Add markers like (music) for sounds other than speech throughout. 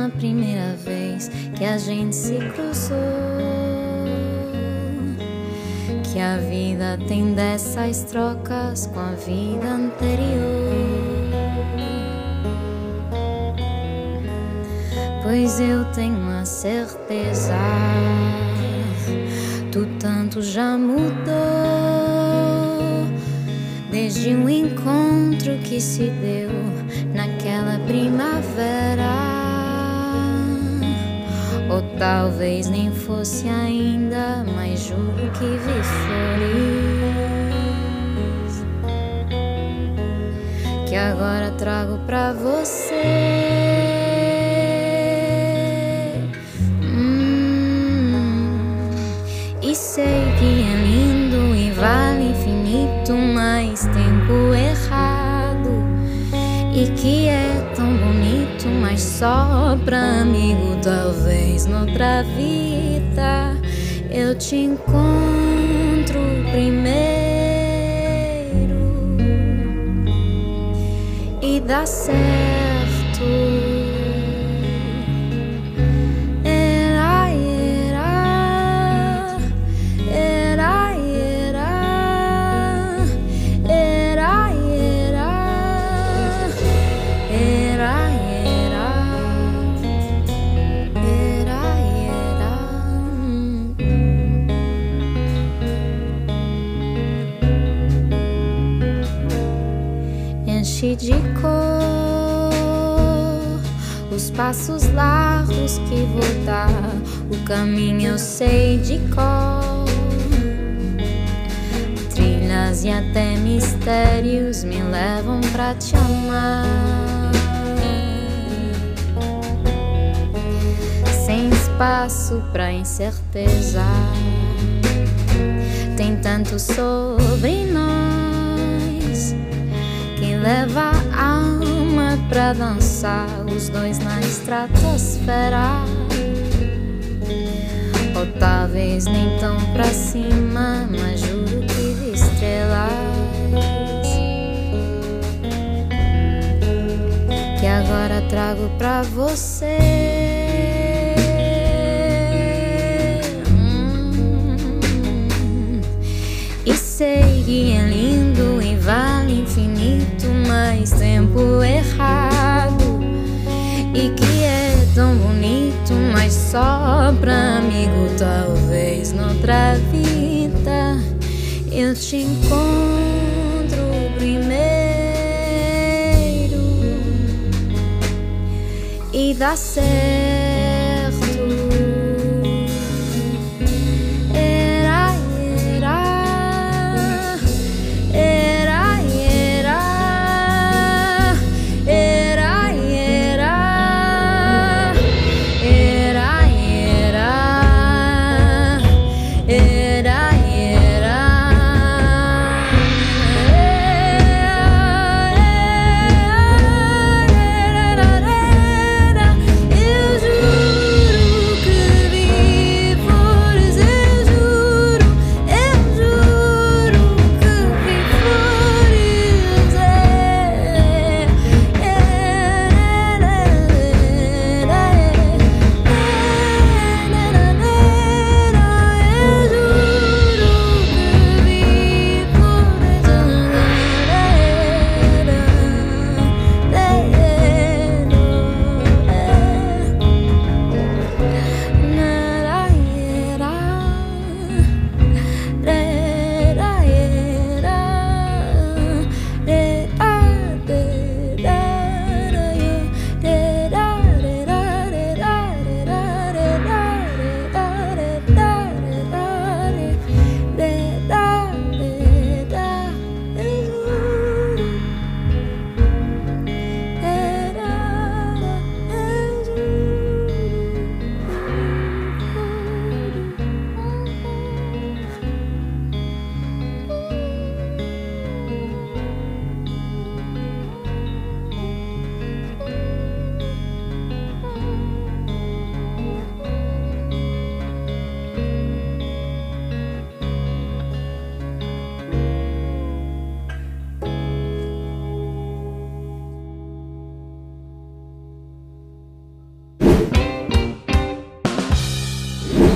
na primeira vez que a gente se cruzou. Que a vida tem dessas trocas com a vida anterior. Pois eu tenho a certeza, tu tanto já mudou desde um encontro que se deu naquela primavera. Talvez nem fosse ainda, mas juro que vi flores que agora trago pra você. Hum, e sei que é lindo e vale infinito, mas tempo errado. E que é tão bonito, mas só pra amigo. Talvez noutra vida eu te encontro primeiro e dá certo. Que vou dar. O caminho eu sei de cor. Trilhas e até mistérios me levam pra te amar. Sem espaço pra incerteza. Tem tanto sobre nós que leva a pra dançar, os dois na estratosfera. Ou talvez nem tão pra cima, mas juro que de estrelas. Que agora trago pra você. Hum. E sei que é lindo mas tempo errado. E que é tão bonito, mas só pra amigo. Talvez noutra vida eu te encontro primeiro e dá certo.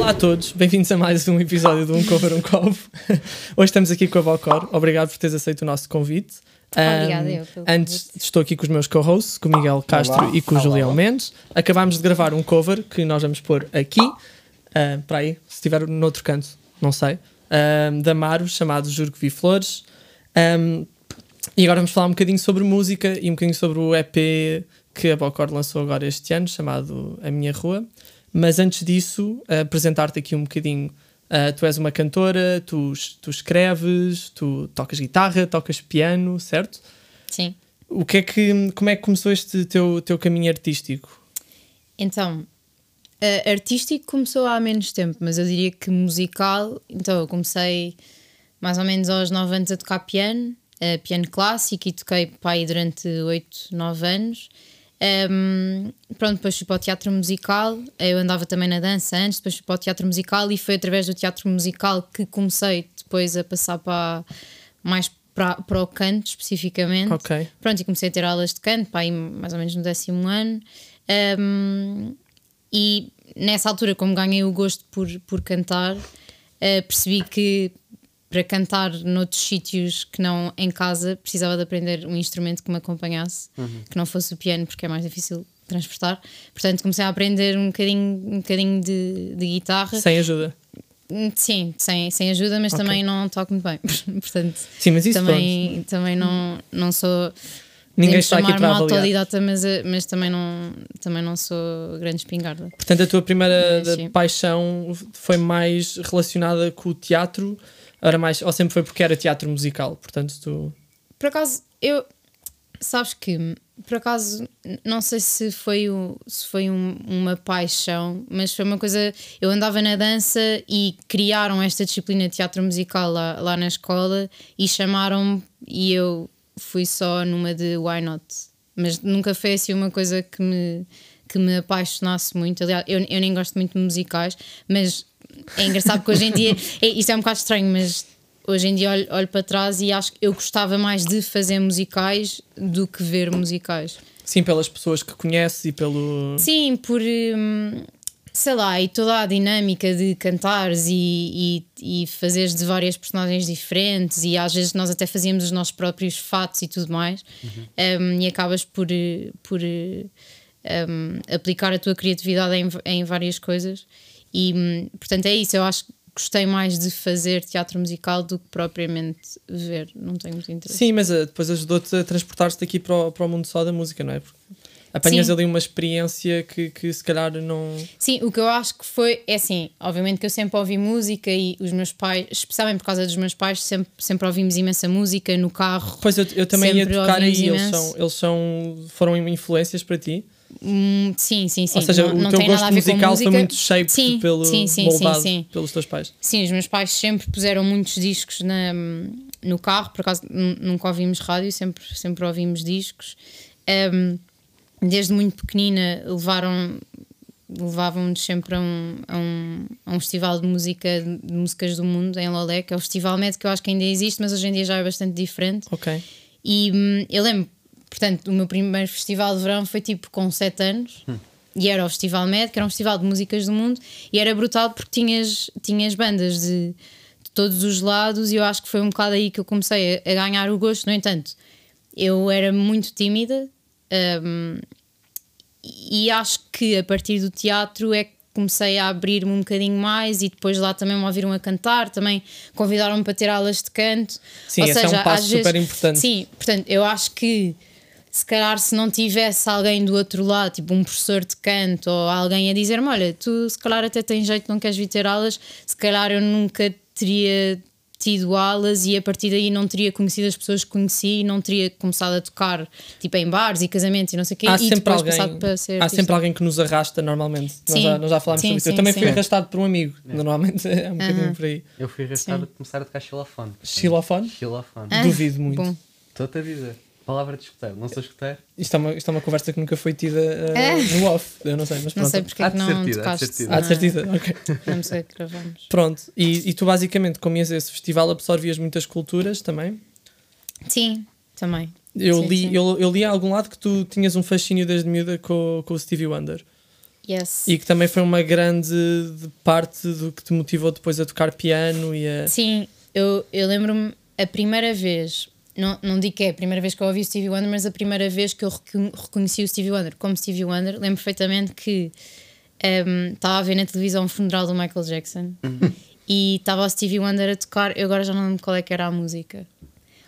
Olá a todos, bem-vindos a mais um episódio de Um Cover Um Covo. (laughs) Hoje estamos aqui com a Vocor. Obrigado por teres aceito o nosso convite. Obrigada, eu pelo Antes, estou aqui com os meus co-hosts, com o Miguel Castro Olá. e com o Olá. Julião Mendes. Acabámos de gravar um cover que nós vamos pôr aqui, ah, para aí, se estiver noutro canto, não sei, ah, da Maro, chamado Juro que Vi Flores. Um, e agora vamos falar um bocadinho sobre música e um bocadinho sobre o EP que a Bocor lançou agora este ano, chamado A Minha Rua. Mas antes disso, uh, apresentar-te aqui um bocadinho. Uh, tu és uma cantora, tu, tu escreves, tu tocas guitarra, tocas piano, certo? Sim. O que é que, como é que começou este teu, teu caminho artístico? Então, eh, artístico começou há menos tempo, mas eu diria que musical. Então, eu comecei mais ou menos aos 9 anos a tocar piano, eh, piano clássico, e toquei aí durante 8, 9 anos. Ehm, pronto, depois fui para o teatro musical. Eu andava também na dança antes, depois fui para o teatro musical, e foi através do teatro musical que comecei depois a passar para mais para, para o canto especificamente. Ok. Pronto, e comecei a ter aulas de canto, pá, aí mais ou menos no décimo ano. Um, e nessa altura, como ganhei o gosto por, por cantar, eh, percebi que para cantar noutros sítios que não em casa precisava de aprender um instrumento que me acompanhasse, que não fosse o piano, porque é mais difícil transportar. Portanto, comecei a aprender um bocadinho, um bocadinho de, de guitarra. Sem ajuda. Hum, Sim, sem, sem ajuda, mas Ok. também não toco muito bem. (laughs) Portanto, Sim, mas isso também, também não, não sou. Ninguém está aqui para autodidata, mas, eh, mas também, não, também não sou grande espingarda. Portanto, a tua primeira Mas sim. paixão foi mais relacionada com o teatro, era mais, ou sempre foi porque era teatro musical, portanto tu... Por acaso, eu. Sabes que, por acaso, não sei se foi, o, se foi um- uma paixão, mas foi uma coisa. Eu andava na dança e criaram esta disciplina de teatro musical lá, lá na escola e chamaram-me e eu fui só numa de Why Not. Mas nunca foi assim uma coisa que me, que me apaixonasse muito. Aliás, eu, eu nem gosto muito de musicais, mas é engraçado porque hoje em dia. É, isto é um bocado estranho, mas hoje em dia olho, olho para trás e acho que eu gostava mais de fazer musicais do que ver musicais. Sim, pelas pessoas que conheces e pelo... Sim, por. hum, sei lá, e toda a dinâmica de cantares e, e, e fazeres de várias personagens diferentes, e às vezes nós até fazíamos os nossos próprios fatos e tudo mais, um, e acabas por, eh, por eh, um, aplicar a tua criatividade em, em várias coisas. E portanto é isso, eu acho que gostei mais de fazer teatro musical do que propriamente ver, não tenho muito interesse. Sim, mas eh, depois ajudou-te a transportar-te aqui para o, para o mundo só da música, não é? Porque apanhas Sim. ali uma experiência que, que se calhar não... Sim, o que eu acho que foi, é assim, obviamente que eu sempre ouvi música e os meus pais, especialmente por causa dos meus pais, sempre, sempre ouvimos imensa música no carro. Pois eu, eu também ia tocar aí, ouvimos eles são, eles são... foram influências para ti? Hum, sim, sim, sim. ou seja, não, o não teu tem nada gosto musical foi muito shaped sim, pelo, sim, sim, moldado sim, sim. pelos teus pais. Sim, os meus pais sempre puseram muitos discos na, no carro, por acaso nu- nunca ouvimos rádio, sempre, sempre ouvimos discos. Um, desde muito pequenina levaram levavam-nos sempre a um, a, um, a um festival de música de músicas do mundo em Lolé, que é o Festival Med, que eu acho que ainda existe, mas hoje em dia já é bastante diferente. Ok. E hum, eu lembro, portanto, o meu primeiro festival de verão foi tipo com 7 anos. E era o Festival Med, que era um festival de músicas do mundo, e era brutal porque tinhas, tinhas bandas de, de todos os lados, e eu acho que foi um bocado aí que eu comecei a, a ganhar o gosto. No entanto, eu era muito tímida, hum, e acho que a partir do teatro é que comecei a abrir-me um bocadinho mais e depois lá também me ouviram a cantar, também convidaram-me para ter aulas de canto. Sim, Ou esse é seja, um passo às vezes- super importante. Sim, portanto, eu acho que se calhar se não tivesse alguém do outro lado, tipo um professor de canto ou alguém a dizer-me: Olha, tu se calhar até tens jeito, não queres vir ter aulas, se calhar eu nunca teria tido aulas e a partir daí não teria conhecido as pessoas que conheci e não teria começado a tocar tipo em bares e casamentos e não sei o quê Há e sempre, alguém, passado para ser há artista. sempre alguém que nos arrasta normalmente. Nós Sim. já, nós já falámos Sim, sobre isso. Eu também sim. fui arrastado por um amigo. Normalmente (laughs) é um bocadinho por aí. Eu fui arrastado Sim. a começar a tocar xilofone. Xilofone? Xilofone. Ah, Duvido muito. Estou-te a dizer. Palavra de escuteiro. Não sou escuteiro? Isto é, uma, isto é uma conversa que nunca foi tida uh, É. no off. Eu não sei, mas Não pronto. sei porque Há é que de não há de tocaste. ser. Há de ser na- tida, ok. Na música que gravamos. Pronto, e, e tu basicamente, como ias a esse festival, absorvias muitas culturas também. Sim, também. Eu, Sim, li, sim. Eu, eu li a algum lado que tu tinhas um fascínio desde miúda com, com o Stevie Wonder. Yes. E que também foi uma grande parte do que te motivou depois a tocar piano e a. Sim, eu, eu lembro-me a primeira vez, não, não digo que é a primeira vez que eu ouvi o Stevie Wonder, mas a primeira vez que eu recon- reconheci o Stevie Wonder como Stevie Wonder, lembro perfeitamente que ehm, estava a ver na televisão o funeral do Michael Jackson e estava o Stevie Wonder a tocar, eu agora já não lembro qual é que era a música.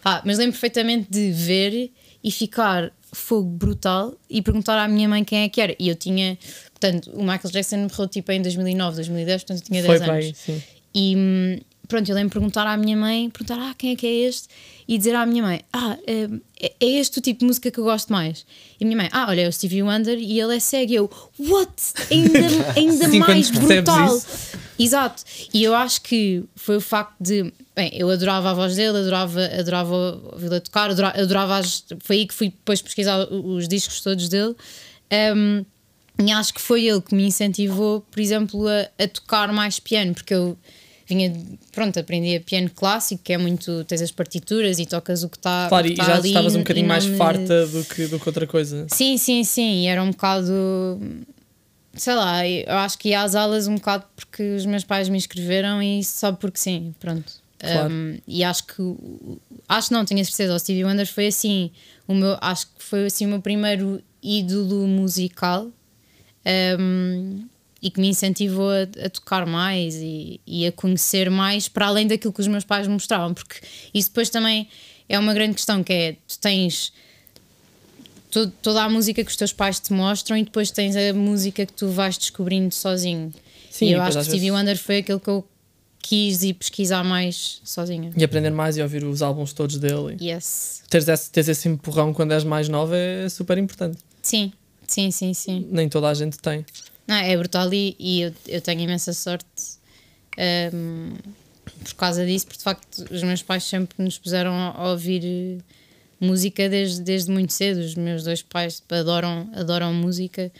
Ah, mas lembro perfeitamente de ver e ficar fogo brutal e perguntar à minha mãe quem é que era. E eu tinha, portanto, o Michael Jackson morreu tipo em 2009, 2010, portanto eu tinha 10 Foi anos. bem, sim. E hum, pronto, eu lembro de perguntar à minha mãe, perguntar ah, quem é que é este? E dizer à minha mãe, ah, hum, é é este o tipo de música que eu gosto mais. E a minha mãe, ah, olha, é o Stevie Wonder e ele é cego. E eu, what? Ainda, (laughs) ainda Sim, mais brutal. isso. Exato. E eu acho que foi o facto de. Bem, eu adorava a voz dele, adorava, adorava ouvi-lo tocar, adorava, adorava as, foi aí que fui depois pesquisar os discos todos dele. Um, e acho que foi ele que me incentivou, por exemplo, a, a tocar mais piano, porque eu vinha, pronto, aprendia piano clássico, que é muito, tens as partituras e tocas o que está Claro, e tá já ali estavas um bocadinho mais me- farta do que, do que outra coisa. Sim, sim, sim, e era um bocado. Sei lá, eu acho que ia às aulas um bocado porque os meus pais me inscreveram e só porque sim, pronto. Claro. Um, e acho que. Acho que não, tenho a certeza. O Stevie Wonder foi assim. O meu, acho que foi assim o meu primeiro ídolo musical um, e que me incentivou a, a tocar mais e, e a conhecer mais para além daquilo que os meus pais me mostravam, porque isso depois também é uma grande questão que é tu tens to- toda a música que os teus pais te mostram e depois tens a música que tu vais descobrindo sozinho. Sim, e eu acho que Stevie vezes- Wonder foi aquele que eu quis ir pesquisar mais sozinha. E aprender mais e ouvir os álbuns todos dele. Yes. Teres esse, teres esse empurrão quando és mais nova é super importante. Sim, sim, sim, sim. Nem toda a gente tem. Não, é brutal e, e eu, eu tenho imensa sorte hum, por causa disso, porque de facto os meus pais sempre nos puseram a ouvir música desde, desde muito cedo. Os meus dois pais adoram, adoram música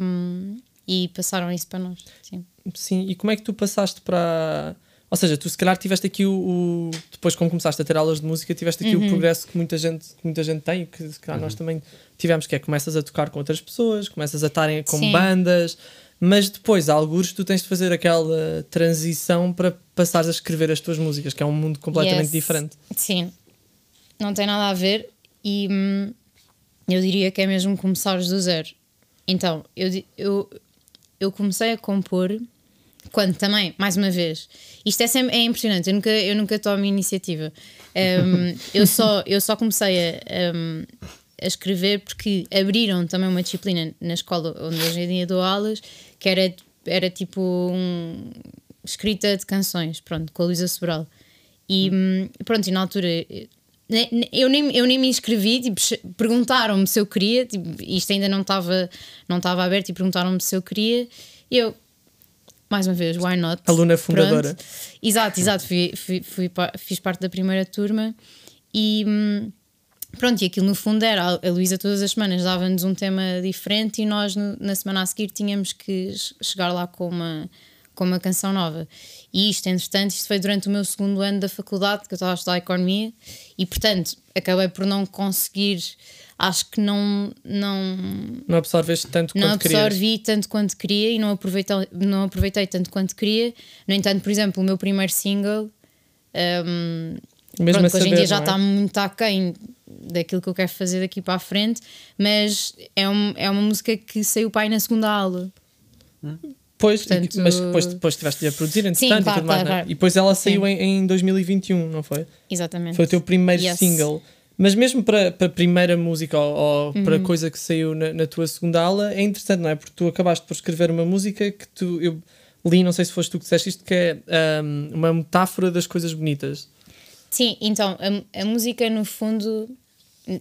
hum, e passaram isso para nós. Sim. Sim, e como é que tu passaste para. Ou seja, tu se calhar tiveste aqui o. o- depois, como começaste a ter aulas de música, tiveste aqui o progresso que muita gente, que muita gente tem, e que se calhar nós também tivemos, que é começas a tocar com outras pessoas, começas a estarem com Sim. bandas, mas depois, a algures, tu tens de fazer aquela transição para passares a escrever as tuas músicas, que é um mundo completamente Yes. diferente. Sim, não tem nada a ver e hum, eu diria que é mesmo começares do zero. Então, eu, eu, eu comecei a compor quando também, mais uma vez, isto é, sempre, é impressionante, eu nunca, eu nunca tomo iniciativa. Hum, (laughs) eu, só, eu só comecei a, hum, a escrever porque abriram também uma disciplina na escola onde hoje em dia dou aulas, que era, era tipo um, escrita de canções, pronto, com a Luísa Sobral. E hum, pronto, e na altura eu nem, eu nem me inscrevi, tipo, perguntaram-me se eu queria, tipo, isto ainda não estava não estava aberto e perguntaram-me se eu queria. E eu, mais uma vez, why not? Aluna fundadora. Pronto. Exato, exato, fui, fui, fui fiz parte da primeira turma e. hum, Pronto, e aquilo no fundo era, a Luísa todas as semanas dava-nos um tema diferente e nós na semana a seguir tínhamos que che- chegar lá com uma, com uma canção nova. E isto, entretanto, isto foi durante o meu segundo ano da faculdade, que eu estava a estudar Economia, e portanto acabei por não conseguir, acho que não, não, Não absorveste tanto não quanto querias. absorvi tanto quanto queria e não aproveitei, não aproveitei tanto quanto queria. No entanto, por exemplo, o meu primeiro single, hum, Mesmo pronto, a que hoje em saber, dia já não é? está muito aquém daquilo que eu quero fazer daqui para a frente, mas é, um, é uma música que saiu para aí na segunda aula. Pois, e- Portanto- mas depois, depois estiveste a produzir, entretanto, claro, e tudo mais, claro, não é? claro. E depois ela saiu Sim. em, em 2021, não foi? Exatamente. Foi o teu primeiro Yes. single. Mas mesmo para, para a primeira música ou, ou para Uhum. coisa que saiu na, na tua segunda aula, é interessante, não é? Porque tu acabaste por escrever uma música que tu. Eu li, não sei se foste tu que disseste isto, que é ahm, uma metáfora das coisas bonitas. Sim, então a, a música no fundo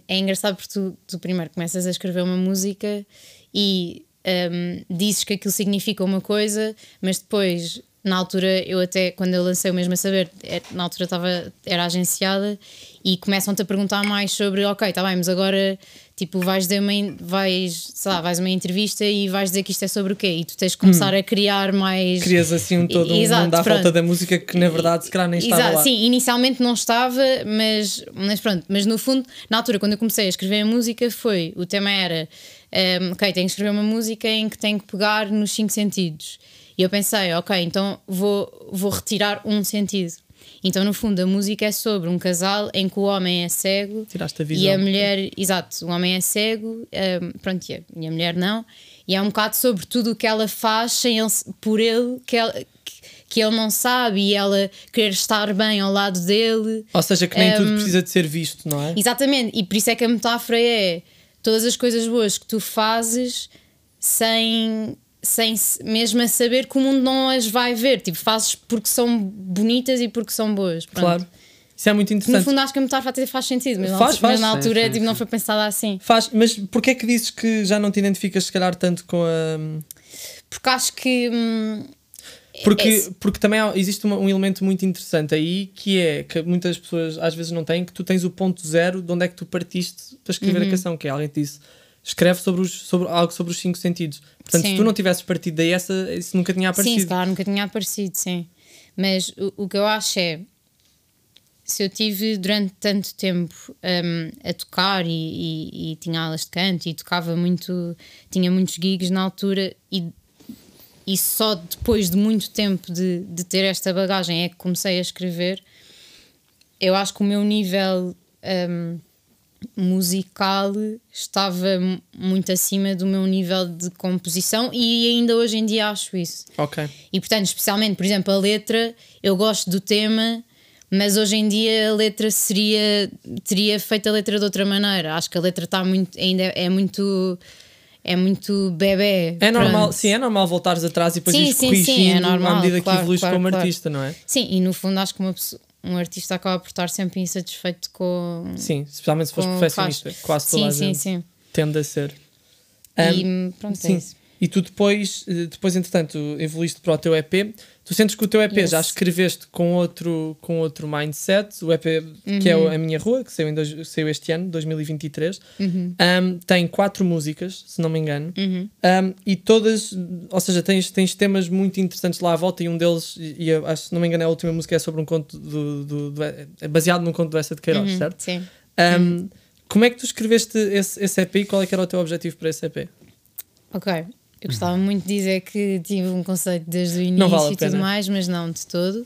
é engraçado porque tu, tu primeiro começas a escrever uma música e hum, dizes que aquilo significa uma coisa, mas depois na altura, eu até, quando eu lancei o mesmo a saber, é- na altura estava, era agenciada e começam-te a perguntar mais sobre, ok, está bem, mas agora tipo, vais dizer uma, vais, sei lá, vais uma entrevista e vais dizer que isto é sobre o quê? E tu tens de começar a criar mais. Crias assim um todo um Exato, mundo à pronto. volta da música que na verdade se calhar nem estava Exato, lá. sim, inicialmente não estava, mas, mas pronto, mas no fundo, na altura, quando eu comecei a escrever a música, foi o tema era um, ok, tenho que escrever uma música em que tenho que pegar nos cinco sentidos. E eu pensei, ok, então vou, vou retirar um sentido. Então, no fundo, a música é sobre um casal em que o homem é cego a e a mulher, exato, o homem é cego, um, pronto, e a, e a mulher não. E é um bocado sobre tudo o que ela faz sem ele, por ele, que, ela, que, que ele não sabe e ela querer estar bem ao lado dele. Ou seja, que nem Um, tudo precisa de ser visto, não é? Exatamente, e por isso é que a metáfora é todas as coisas boas que tu fazes sem, sem se- mesmo a saber que o mundo não as vai ver. Tipo, fazes porque são bonitas e porque são boas. Pronto. Claro. Isso é muito No interessante. fundo, acho que a metáfora até faz sentido, mas, na Faz, altura- mas faz. na Sim, altura sim, tipo, não sim. foi pensada assim. Faz, mas porquê é que dizes que já não te identificas se calhar tanto com a. Porque acho que. hum, Porque, é- porque também há- existe uma- um elemento muito interessante aí que é que muitas pessoas às vezes não têm, que tu tens o ponto zero de onde é que tu partiste para escrever Uhum. a canção, que é alguém te disse escreve sobre, os, sobre algo sobre os cinco sentidos. Portanto, se Sim. tu não tivesses partido daí, essa, isso nunca tinha Sim, se aparecido. calhar nunca tinha aparecido, sim. Mas o, o que eu acho é. Se eu tive durante tanto tempo hum, a tocar e, e- e tinha aulas de canto e tocava muito, tinha muitos gigs na altura e, e só depois de muito tempo de, de ter esta bagagem é que comecei a escrever, eu acho que o meu nível hum, musical estava muito acima do meu nível de composição e ainda hoje em dia acho isso. Ok. E portanto, especialmente, por exemplo, a letra, eu gosto do tema, mas hoje em dia a letra seria teria feito a letra de outra maneira. Acho que a letra está muito ainda é muito é muito bebê. É normal, pronto. sim, é normal voltares atrás e depois Sim, sim, sim, é normal, à medida claro, que evoluís claro, como claro. artista, não é? Sim, e no fundo acho que uma pessoa- um artista acaba por estar sempre insatisfeito com, Sim, especialmente se fores perfeccionista, faz. quase toda sim, a sim, gente sim. tende a ser. E Um, pronto, Sim. é isso. E tu depois, eh, depois entretanto, evoluíste para o teu EP. Tu sentes que o teu EP Yes. já escreveste com outro, com outro mindset, o EP que é Uhum. A Minha Rua, que saiu, em dois- saiu este ano, 2023. Uhum. Um, tem quatro músicas, se não me engano, Um, e todas, ou seja, tens, tens temas muito interessantes lá à volta, e um deles, e, e eu acho, se não me engano, a última música é sobre um conto do, do, do- é baseado num conto do Essa de Queiroz, Uhum, certo? Sim. Um, Como é que tu escreveste esse, esse EP e qual é que era o teu objetivo para esse EP? Ok. Eu gostava muito de dizer que tive um conceito desde o início vale e tudo mais, mas não de todo.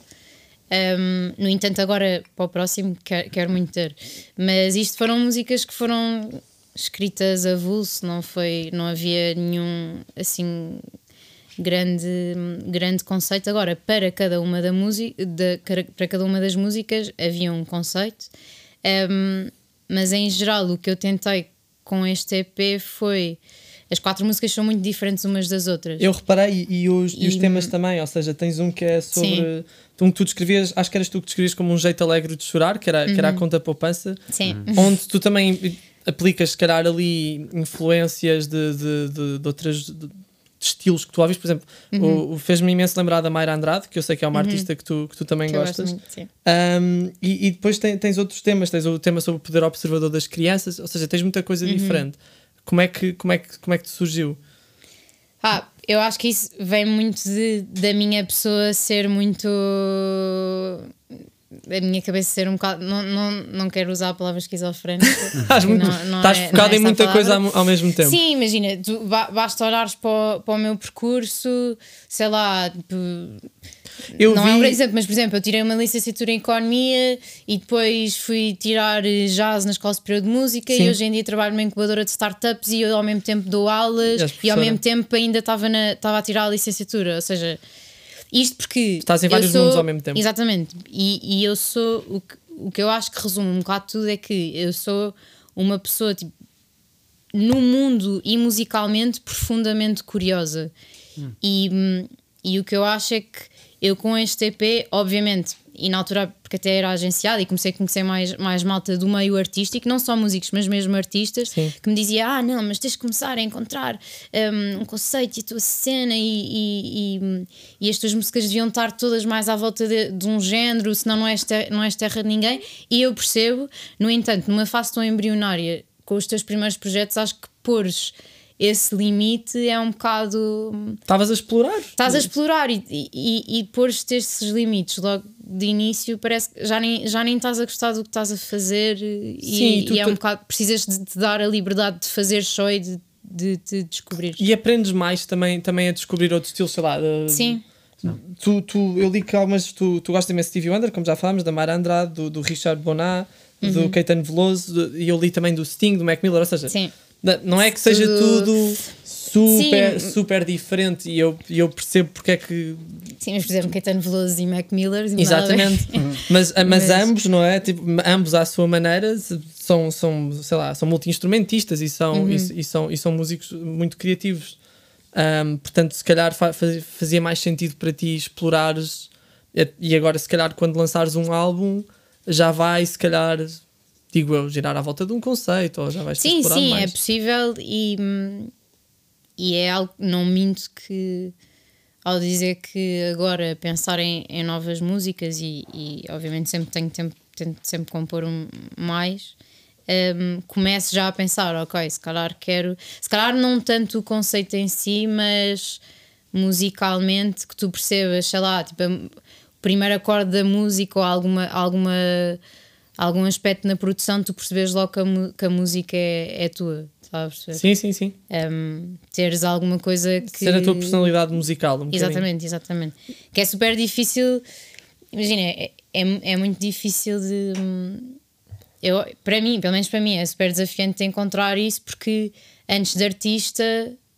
Um, no entanto, agora para o próximo quero, quero muito ter. Mas isto foram músicas que foram escritas a vulso, não foi, não havia nenhum assim grande, grande conceito. Agora, para cada uma da música, da, para cada uma das músicas havia um conceito. Um, mas em geral o que eu tentei com este EP foi as quatro músicas são muito diferentes umas das outras. Eu reparei, e, os, e os E- temas também, ou seja, tens um que é sobre. Um que tu descrevias, acho que eras tu que descrevias como um jeito alegre de chorar, que era, que era a conta poupança, Sim. onde tu também aplicas, se calhar, ali influências de, de, de, de outras. de- estilos que tu ouves, por exemplo, o, o fez-me imenso lembrar da Mayra Andrade, que eu sei que é uma artista que tu, que tu também Que gostas. muito, sim. Um, e, e depois tem- tens outros temas, tens o tema sobre o poder observador das crianças, ou seja, tens muita coisa diferente. Como é que, como é que, como é que te surgiu? Ah, eu acho que isso vem muito de- da minha pessoa ser muito. da minha cabeça ser um bocado. Não, não, não quero usar a palavra esquizofrénica. (laughs) Estás, muito, Não- não estás é- focado é em muita palavra. coisa ao, ao mesmo tempo. Sim, imagina, tu, ba- basta olhares para o, para o meu percurso, sei lá, tipo, Eu não vi, é um grande exemplo, mas por exemplo, eu tirei uma licenciatura em Economia e depois fui tirar eh, jazz na Escola Superior de Música Sim. e hoje em dia trabalho numa incubadora de startups e eu ao mesmo tempo dou aulas E e ao mesmo tempo ainda estava, na, estava a tirar a licenciatura, ou seja, isto porque Estás em vários sou- mundos ao mesmo tempo. Exatamente, e, e eu sou o que, o que eu acho que resume um bocado tudo é que eu sou uma pessoa tipo, no mundo e musicalmente profundamente curiosa. E, hum, e o que eu acho é que eu com este EP, obviamente, e na altura, porque até era agenciada e comecei a conhecer mais, mais malta do meio artístico, não só músicos, mas mesmo artistas, Sim. que me dizia: Ah, não, mas tens de começar a encontrar um, um conceito e a tua cena, e, e, e, e as tuas músicas deviam estar todas mais à volta de, de um género, senão não és, ter, não és terra de ninguém. E eu percebo, no entanto, numa fase tão embrionária, com os teus primeiros projetos, acho que pôres esse limite é um bocado. Estavas a explorar. Estás a explorar e, e, e pôres esses limites logo de início, parece que já nem, já nem estás a gostar do que estás a fazer e, Sim, e é um bocado. Precisas de te dar a liberdade de fazer só e de, de te descobrir. E aprendes mais também, também a descobrir outros estilos, sei lá. de- Sim, Tu, tu, eu li que algumas. Tu, tu gostas imenso de Stevie Wonder, como já falámos, da Mara Andrade, do, do Richard Bonat, do Caetano Veloso, do- e eu li também do Sting, do Mac Miller, ou seja, sim. Não é que seja Tudo- super, Sim. super diferente e eu, eu percebo porque é que. Sim, mas por exemplo, Caetano Veloso e Mac Miller. não nada a ver. Exatamente. (laughs) mas, mas, Mas- ambos, não é? Tipo, ambos à sua maneira são, são sei lá, são multi-instrumentistas e são, e, e são, e são músicos muito criativos. Ahm, portanto, se calhar fa- faz- fazia mais sentido para ti explorares e agora, se calhar, quando lançares um álbum, já vai, se calhar, digo eu, girar à volta de um conceito ou já vais Sim, explorado sim, é mais. possível e, e é algo, não minto que ao dizer que agora pensar em, em novas músicas e, e obviamente sempre tenho tempo, tento sempre compor um, mais, hum, começo já a pensar, ok, se calhar quero, se calhar não tanto o conceito em si, mas musicalmente que tu percebas, sei lá, tipo, o primeiro acorde da música ou alguma, alguma algum aspecto na produção, tu percebes logo que a, que a música é, é tua, sabes? Sim, sim, sim. Um, teres alguma coisa que. Ser a tua personalidade musical. Um. Exatamente, exatamente. Que é super difícil. Imagina, é, é, é muito difícil de. hum, Eu, para mim, pelo menos para mim, é super desafiante encontrar isso porque antes de artista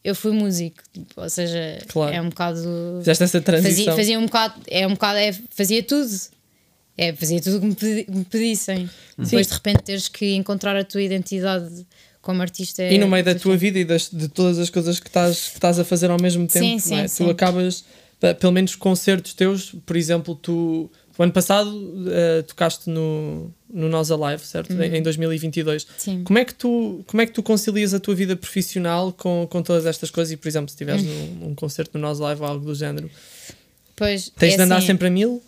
eu fui músico. Ou seja, Claro. é um bocado. Fizeste essa transição. Fazia, fazia um bocado, é um bocado, é, fazia tudo. É, fazia tudo o que me, pedi- que me pedissem. Depois de repente teres que encontrar a tua identidade como artista. é E no meio da tua vida e das, de todas as coisas que estás, que estás a fazer ao mesmo tempo, Sim, é? sim, tu sim. acabas, pa- pelo menos concertos teus, por exemplo, tu, o ano passado eh, tocaste no, no Nós Alive, certo? Em, em 2022. Uhum. Sim. Como é, que tu, como é que tu concilias a tua vida profissional com, com todas estas coisas? E, por exemplo, se estiveres Uhum. num, num concerto no Nós Alive ou algo do género, Pois, tens é de andar assim, sempre a mil?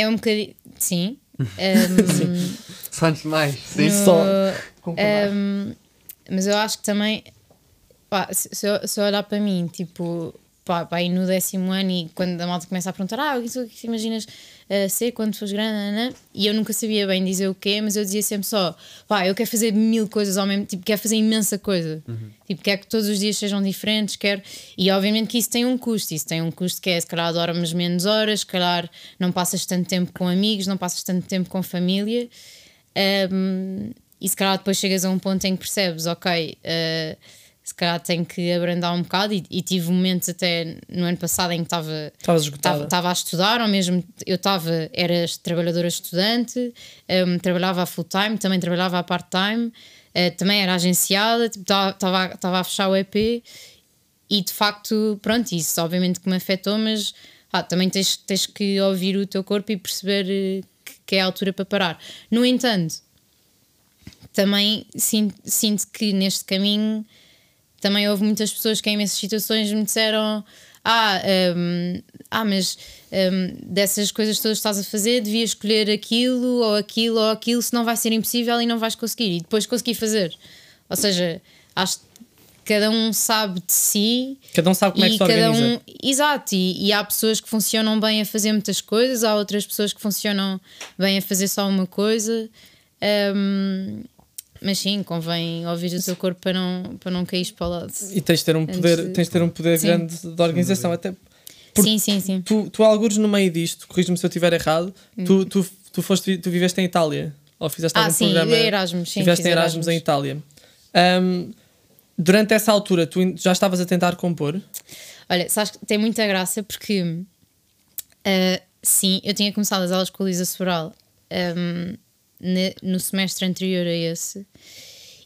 É um bocadinho. Sim. Um, Só antes de mais, sim. no- Só. um, mas eu acho que também. Pá, se, eu, se eu olhar para mim, tipo, pá, pá, aí no décimo ano e quando a malta começa a perguntar, ah, o que tu- o que tu imaginas uh, ser quando fores grande, nanã?" e eu nunca sabia bem dizer o quê, mas eu dizia sempre só, pá, eu quero fazer mil coisas ao mesmo tipo, quero fazer imensa coisa, tipo, quero que todos os dias sejam diferentes, quero, e obviamente que isso tem um custo, isso tem um custo que é, se calhar dormes menos horas, se calhar não passas tanto tempo com amigos, não passas tanto tempo com família, um, e se calhar depois chegas a um ponto em que percebes, ok, uh, se calhar tenho que abrandar um bocado. E, e tive momentos até no ano passado em que estava estava a estudar, ou mesmo eu estava, era trabalhadora estudante, um, trabalhava a full time, também trabalhava a part time, uh, também era agenciada, tipo, estava estava a fechar o EP e de facto, pronto, isso obviamente que me afetou, mas ah, também tens, tens que ouvir o teu corpo e perceber eh, que, que é a altura para parar. No entanto, também sinto, sinto que neste caminho também houve muitas pessoas que em imensas situações me disseram ah, hum, ah mas hum, dessas coisas todas que estás a fazer devias escolher aquilo ou aquilo ou aquilo senão vai ser impossível e não vais conseguir e depois consegui fazer ou seja, acho que cada um sabe de si Cada um sabe como é que se organiza. um, exato, e, e há pessoas que funcionam bem a fazer muitas coisas, há outras pessoas que funcionam bem a fazer só uma coisa. Hum, mas sim, convém ouvir o teu corpo para não, para não cair para o lado. E tens de ter um poder, de- tens de ter um poder Sim. grande de organização. Até Sim, sim, sim. tu, tu algures no meio disto, corriges-me se eu estiver errado, tu, tu, tu, foste, tu viveste em Itália? Ou fizeste Hum. Ah, algum sim, programa? Erasmus, sim, Fizeste fiz em Erasmus, Erasmus. em Itália. Ahm, durante essa altura, tu já estavas a tentar compor? Olha, sabes que tem muita graça porque ah, sim, eu tinha começado as aulas com a Lisa Sobral ne- no semestre anterior a esse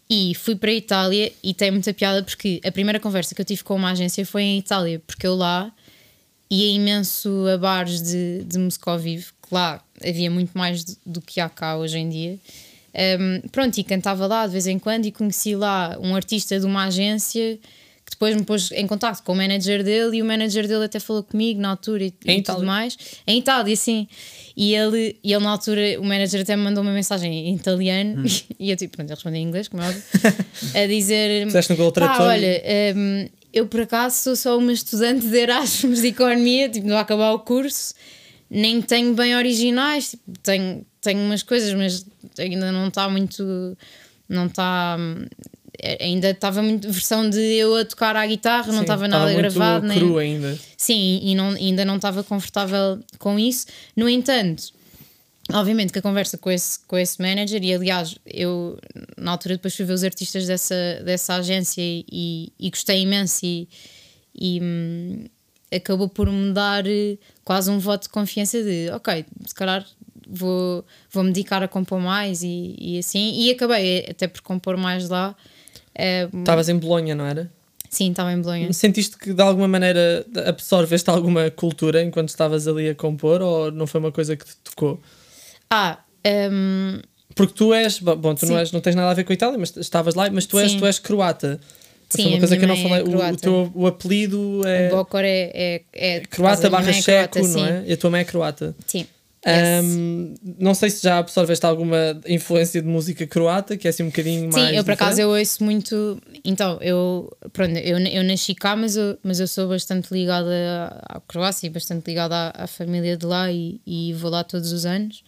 e fui para a Itália e tem muita piada porque a primeira conversa que eu tive com uma agência foi em Itália, porque eu lá ia imenso a bares de, de música ao vivo, lá havia muito mais do, do que há cá hoje em dia. Um, pronto, e cantava lá de vez em quando e conheci lá um artista de uma agência que depois me pôs em contato com o manager dele e o manager dele até falou comigo na altura e, e tudo mais. Em Itália, sim. E ele, e ele na altura, o manager até me mandou uma mensagem em italiano Hum. (laughs) e eu tipo, pronto, ele respondeu em inglês, como é óbvio, (laughs) a dizer: Fizeste no Google Tradutor? olha, hum, eu por acaso sou só uma estudante de Erasmus de Economia, tipo, não acabar o curso, nem tenho bem originais, tipo, tenho, tenho umas coisas, mas ainda não está muito. Não está. Hum, Ainda estava muito versão de eu a tocar à guitarra, não Sim, estava nada muito gravado, nem, cru ainda. Sim, e não, ainda não estava confortável com isso. No entanto, obviamente que a conversa com esse, com esse manager, e aliás, eu na altura depois fui ver os artistas dessa, dessa agência e, e gostei imenso e, e, hum, acabou por me dar eh, quase um voto de confiança de ok, se calhar vou, vou me dedicar a compor mais e, e assim, e acabei até por compor mais lá. Eh, Estavas em Bolonha, não era? sim, estava em Bolonha. Sentiste que de alguma maneira absorveste alguma cultura enquanto estavas ali a compor ou não foi uma coisa que te tocou? Ah, hum, Porque tu és, bom, tu não, és, não tens nada a ver com a Itália, mas estavas lá, mas tu és, Sim. tu és croata. Sim, Foi uma coisa que eu não é falei. O- o, croata. teu o apelido é, Bocor é, é, é croata barra é checo, croata, não é? E a tua mãe é croata. Sim. Yes. Ahm, não sei se já absorveste alguma influência de música croata, que é assim um bocadinho mais. Sim, eu por acaso eu ouço muito. Então, eu, pronto, eu, eu nasci cá, mas eu, mas eu sou bastante ligada à Croácia e bastante ligada à, à família de lá e, e vou lá todos os anos.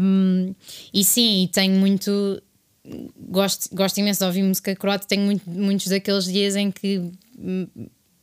Um, e sim, e tenho muito. Gosto, gosto imenso de ouvir música croata. Tenho muito, muitos daqueles dias em que hum,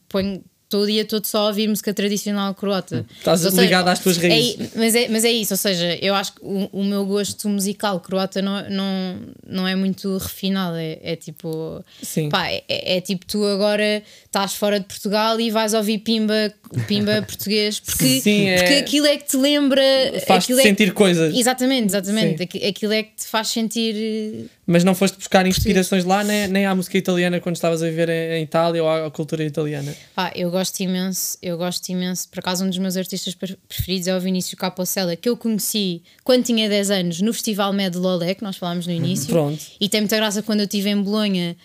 ponho todo o dia todo só a ouvir música tradicional croata. Estás Ou seja, ligada às tuas é- raízes. mas, é, mas é isso, ou seja, eu acho que o, o meu gosto musical croata não, não, não é muito refinado. É, é tipo. Sim. Pá, é, é tipo tu agora estás fora de Portugal e vais ouvir Pimba, Pimba (laughs) português porque, Sim, é- porque aquilo é que te lembra. Faz-te é que- sentir coisas. Exatamente, exatamente. Sim. Aqui- Aquilo é que te faz sentir. eh, Mas não foste buscar inspirações lá, nem, nem à música italiana quando estavas a viver em, Itália ou à, cultura italiana. Pá, eu gosto imenso, eu gosto imenso. Por acaso, um dos meus artistas pre- preferidos é o Vinícius Capocella, que eu conheci quando tinha 10 anos no Festival Med Lolé, que nós falámos no início. Pronto. E tem muita graça quando eu estive em Bolonha.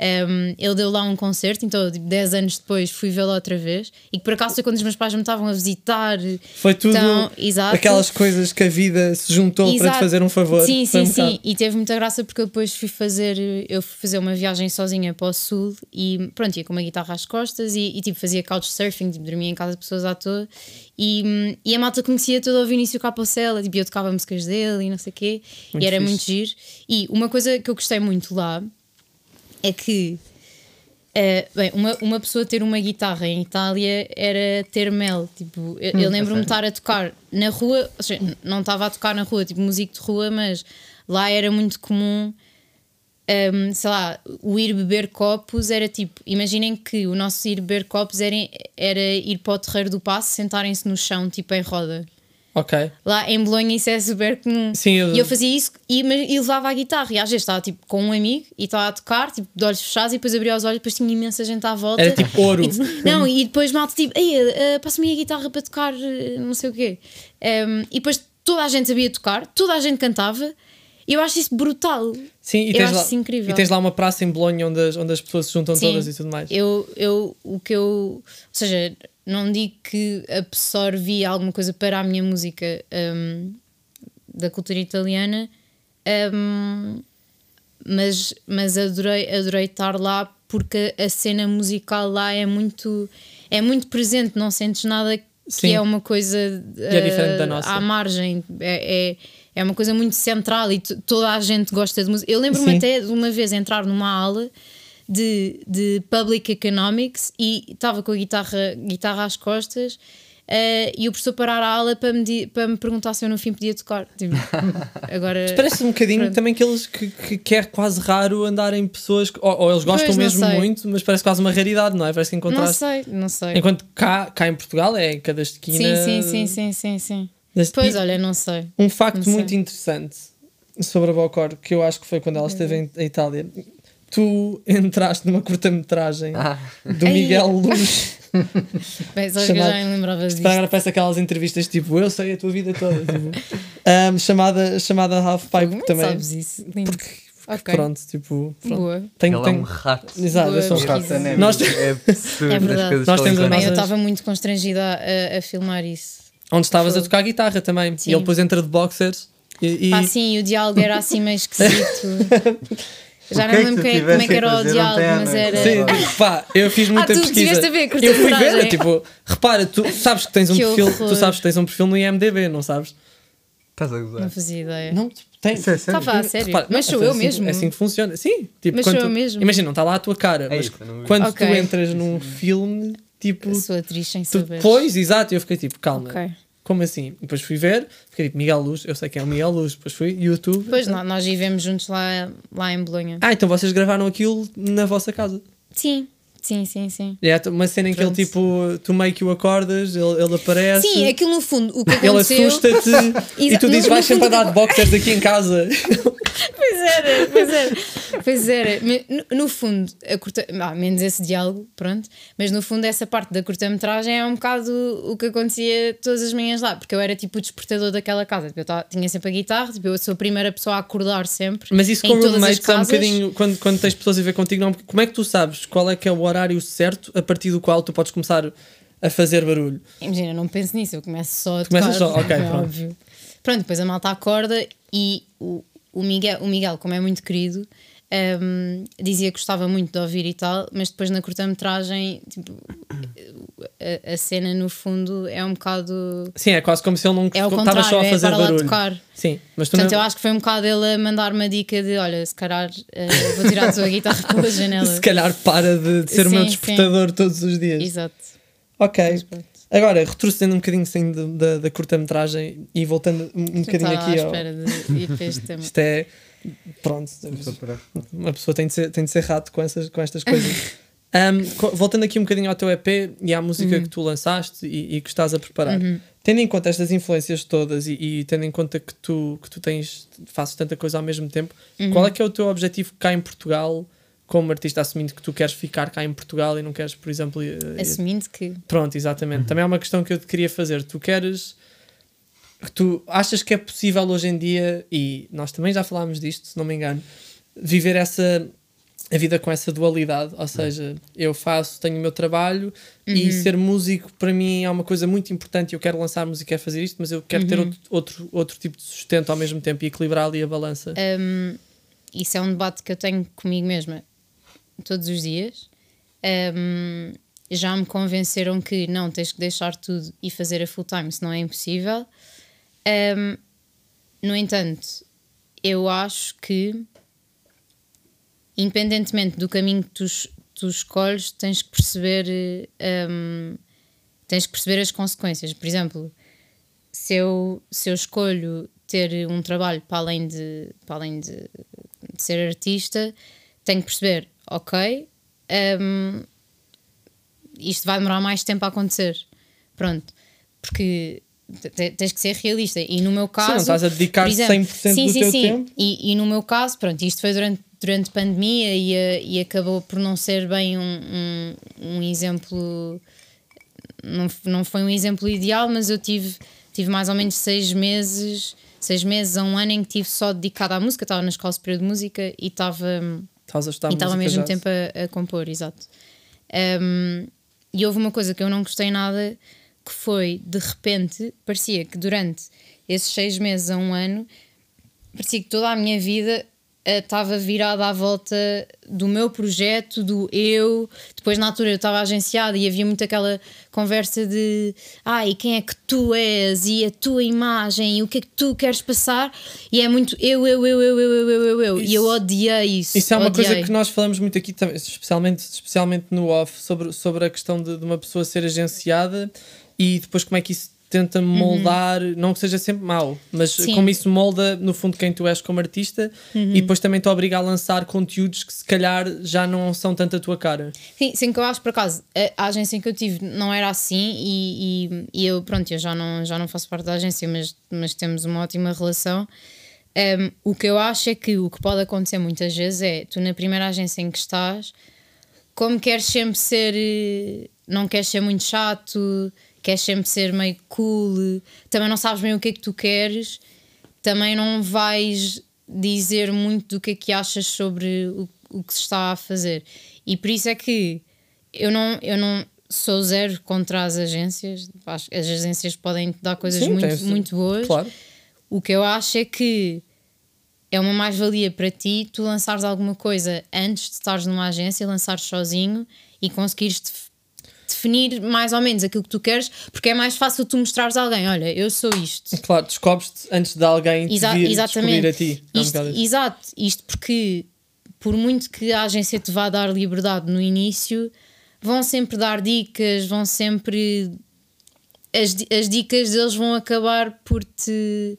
Um, ele deu lá um concerto, então tipo, 10 anos depois fui vê-lo outra vez. E que por acaso foi quando os meus pais me estavam a visitar. Foi tudo Então, exato. aquelas coisas que a vida se juntou para te Exato. fazer um favor. Sim, sim, um sim. bocado. E teve muita graça porque eu depois fui fazer, eu fui fazer uma viagem sozinha para o sul e pronto, ia com uma guitarra às costas e, e, tipo fazia couchsurfing, tipo, dormia em casa de pessoas à toa e, e a malta conhecia todo o Vinícius Capocella, tipo, eu tocava músicas dele e não sei o quê, Muito e era fixe. muito giro. E uma coisa que eu gostei muito lá é que eh, bem, uma, uma pessoa ter uma guitarra em Itália era ter mel. Tipo, eu, Hum, eu lembro-me de estar a tocar na rua, ou seja, não estava a tocar na rua, tipo músico de rua, mas lá era muito comum, hum, sei lá, o ir beber copos era tipo, imaginem que o nosso ir beber copos era, era ir para o terreiro do passo, sentarem-se no chão, tipo em roda. Ok. Lá em Bolonha isso é super comum. Sim, eu- E eu fazia isso e, mas- e levava a guitarra. E às vezes estava tipo com um amigo e estava a tocar, tipo de olhos fechados, e depois abria os olhos, depois tinha imensa gente à volta. Era tipo ouro. (laughs) E não, e depois malta tipo, uh, passa-me a guitarra para tocar, eh, não sei o quê. Um, e depois toda a gente sabia tocar, toda a gente cantava. E eu acho isso brutal. Sim, e Eu tens, acho lá, isso incrível. e tens lá uma praça em Bolonha onde as, onde as pessoas se juntam Sim. todas e tudo mais. Eu, eu, o que eu. Ou seja, não digo que absorvi alguma coisa para a minha música hum, da cultura italiana, hum, mas, mas adorei, adorei estar lá porque a cena musical lá é muito, é muito presente, não sentes nada que Sim. é uma coisa é diferente da eh, nossa. à margem. É, é, é uma coisa muito central e toda a gente gosta de música. Eu lembro-me até de uma vez entrar numa aula de, de Public Economics e estava com a guitarra, guitarra às costas eh, e o professor parar a aula para me, para me perguntar se eu no fim podia tocar. Tipo, (laughs) agora. Parece um bocadinho Pronto. também aqueles que, que, que é quase raro andarem pessoas que, ou, ou eles gostam Pois, não mesmo sei. muito, mas parece quase uma raridade, não é? Parece que Não encontraste. sei, não sei. Enquanto cá, cá em Portugal é em cada esquina. Sim, sim, sim, sim, sim, sim. Deste Pois, tipo. olha, não sei. Um facto Não sei. muito interessante sobre a Bocor, que eu acho que foi quando ela esteve em, em Itália. Tu entraste numa curta-metragem Ah, do. Miguel Luz. (laughs) Bem, só que eu já me lembrava disto. Agora parece aquelas entrevistas tipo eu sei a tua vida toda. tipo. Ahm, chamada, chamada Half Pipe Como é também. sabes isso? Lindo. Ok. Pronto, tipo. Pronto. Boa. Tenho, ele é tenho- um rato. Exato, eu sou um Boa rato. Nós- É absurdo É as verdade. coisas Nós temos. Bem, eu estava muito constrangida a, a filmar isso. Onde estavas a tocar guitarra também. Sim. E ele depois entra de boxers. E, e- Ah, sim, e o diálogo era assim meio esquisito. (laughs) Já não que é me que lembro tu quem- como é que era o diálogo, mas era. Sim, pá, eu fiz muita Ah, tu pesquisa. tiveste a ver eu fui ver, tipo, repara, tu sabes que tens um Que perfil, horror. tu sabes que tens um perfil no IMDB, não sabes? Estás a gozar. Não fazia ideia. Não, tipo, tem. Isso é sério? Estava a sério. Repara, mas não, sou é eu assim- mesmo. É assim que funciona. Sim, tipo, Mas quando sou eu tu- mesmo. Imagina, não está lá a tua cara, É mas isso, eu quando Ok. tu entras num filme, tipo, Sou atriz sem saber. pois, exato, e eu fiquei tipo, calma. Ok. Como assim? Depois fui ver, fiquei tipo, Miguel Luz, eu sei quem é o Miguel Luz, depois fui YouTube. Pois nó- nós vivemos juntos lá, lá em Bolonha. Ah, então vocês gravaram aquilo na vossa casa. Sim, sim, sim, sim. É uma cena em que ele tipo, tu meio que o acordas, ele, ele aparece. Sim, aquilo no fundo, o que Ele aconteceu. assusta-te (laughs) e tu dizes vais sempre fundo, andar de boxers aqui em casa. (laughs) Pois era, pois era. Pois era. No, no fundo, a curta. ah, menos esse diálogo, pronto. Mas no fundo, essa parte da curta-metragem é um bocado o que acontecia todas as manhãs lá, porque eu era tipo o despertador daquela casa. Tipo, eu tava- tinha sempre a guitarra, tipo, eu sou a primeira pessoa a acordar sempre. Mas isso como roommates é um bocadinho, quando, quando tens pessoas a ver contigo, não, como é que tu sabes qual é que é o horário certo a partir do qual tu podes começar a fazer barulho? Imagina, não penso nisso, eu começo só a Começas só, ok, é pronto. óbvio. Pronto, depois a malta acorda e o, o, Miguel, o Miguel, como é muito querido, hum, dizia que gostava muito de ouvir e tal, mas depois na curta-metragem, tipo, a, a cena no fundo é um bocado. Sim, é quase como se ele não É estava só a é fazer para lá barulho. tocar. Sim, mas tu Portanto, não, eu acho que foi um bocado ele a mandar uma dica de: olha, se calhar eh, vou tirar a tua guitarra pela (laughs) janela. se calhar para de, de ser o meu Sim, despertador todos os dias. Exato. Ok. Agora, retrocedendo um bocadinho sem da, da, curta-metragem e voltando um, um bocadinho aqui à ao. espera de ir para este (laughs) tema. Isto é. Pronto, uma pessoa tem de ser, tem de ser rato com, essas, com estas coisas. (laughs) Um, voltando aqui um bocadinho ao teu EP e à música Uhum. que tu lançaste e, e que estás a preparar, tendo em conta estas influências todas e, e tendo em conta que tu, que tu tens, fazes tanta coisa ao mesmo tempo, Uhum. qual é que é o teu objetivo cá em Portugal, como artista, assumindo que tu queres ficar cá em Portugal e não queres, por exemplo, ir- ir- Assumindo que. Pronto, exatamente. Também é uma questão que eu te queria fazer. Tu queres. Tu achas que é possível hoje em dia, e nós também já falámos disto, se não me engano, viver essa. a vida com essa dualidade? Ou seja, eu faço, tenho o meu trabalho e ser músico para mim é uma coisa muito importante. Eu quero lançar música, quero fazer isto, mas eu quero ter outro, outro, outro tipo de sustento ao mesmo tempo e equilibrar ali a balança. Um, isso é um debate que eu tenho comigo mesma todos os dias. Um, já me convenceram que não, tens que deixar tudo e fazer a full time, senão é impossível. Um, no entanto, eu acho que, independentemente do caminho que tu, tu escolhes, tens que perceber. um, tens que perceber as consequências. Por exemplo, se eu, se eu escolho ter um trabalho para além de, para além de, ser artista, tenho que perceber, ok, hum, isto vai demorar mais tempo a acontecer. Pronto. Porque tens que ser realista. E no meu caso. não estás a dedicar exemplo, 100% sim, do sim, teu sim. tempo. E, e no meu caso, pronto, isto foi durante, durante pandemia e, eh, e acabou por não ser bem um, um, um exemplo não, não foi um exemplo ideal, mas eu tive, tive mais ou menos seis meses, seis meses a um ano em que estive só dedicada à música, estava na escola superior de música e estava Estás a estudar e estava ao mesmo tempo a, a compor, exato. Um, e houve uma coisa que eu não gostei nada, que foi, de repente, parecia que durante esses seis meses a um ano, parecia que toda a minha vida eh, estava virada à volta do meu projeto, do eu. Depois, na altura, eu estava agenciada e havia muito aquela conversa de ai, quem é que tu és e a tua imagem e o que é que tu queres passar. E é muito eu, eu, eu, eu, eu, eu, eu, eu, eu. E eu odiei isso. Isso é uma coisa odiei. que nós falamos muito aqui, especialmente, especialmente no off, sobre, sobre a questão de, de uma pessoa ser agenciada e depois como é que isso tenta moldar, não que seja sempre mau, mas Uhum. Sim. como isso molda no fundo quem tu és como artista Uhum. e depois também te obriga a lançar conteúdos que se calhar já não são tanto a tua cara. Sim, sim, que eu acho por acaso, a, a agência que eu tive não era assim e, e, e eu, pronto, eu já não, já não faço parte da agência, mas, mas temos uma ótima relação. Um, o que eu acho é que o que pode acontecer muitas vezes é tu na primeira agência em que estás, como queres sempre ser, eh, não queres ser muito chato, queres sempre ser meio cool, também não sabes bem o que é que tu queres, também não vais dizer muito do que é que achas sobre o, o que se está a fazer. E por isso é que eu não, eu não sou zero contra as agências. As agências podem te dar coisas Sim, muito, muito boas. Claro. O que eu acho é que é uma mais-valia para ti tu lançares alguma coisa antes de estares numa agência, lançares sozinho e conseguires definir mais ou menos aquilo que tu queres, porque é mais fácil tu mostrares a alguém: olha, eu sou isto. Claro, descobres-te antes de alguém te Exa- vir exatamente. a ti. É um Isto, isso. exato, isto porque por muito que a agência te vá dar liberdade no início, vão sempre dar dicas, vão sempre. As, as dicas deles vão acabar por te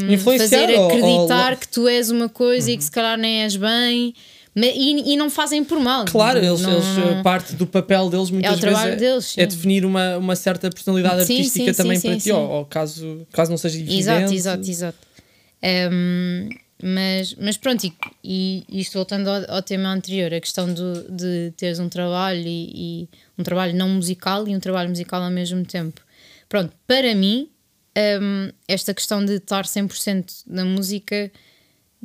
um, Influenciar fazer ou- acreditar ou- que tu és uma coisa e que se calhar nem és bem. E, e não fazem por mal. Claro, eles, Não- eles, não- uh, parte do papel deles muitas É o trabalho vezes é, deles, sim. é definir uma, uma certa personalidade Sim, artística sim, também sim, para ti. Ou, ou caso, caso não seja evidente. Exato, exato, exato. Um, mas, mas pronto, e, e isto voltando ao, ao tema anterior, a questão do, de teres um trabalho e, e um trabalho não musical e um trabalho musical ao mesmo tempo. Pronto, para mim, um, esta questão de estar 100% na música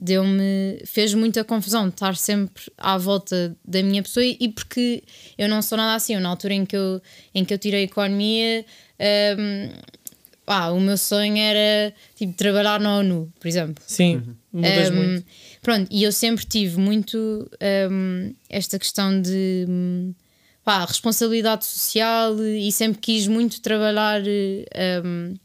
deu-me fez muita confusão de estar sempre à volta da minha pessoa e, porque eu não sou nada assim. Eu, na altura em que eu, em que eu tirei economia hum, pá, o meu sonho era tipo trabalhar na ONU por exemplo. Sim, mudas um, muito. Pronto, e eu sempre tive muito um, esta questão de um, pá, responsabilidade social e sempre quis muito trabalhar, um,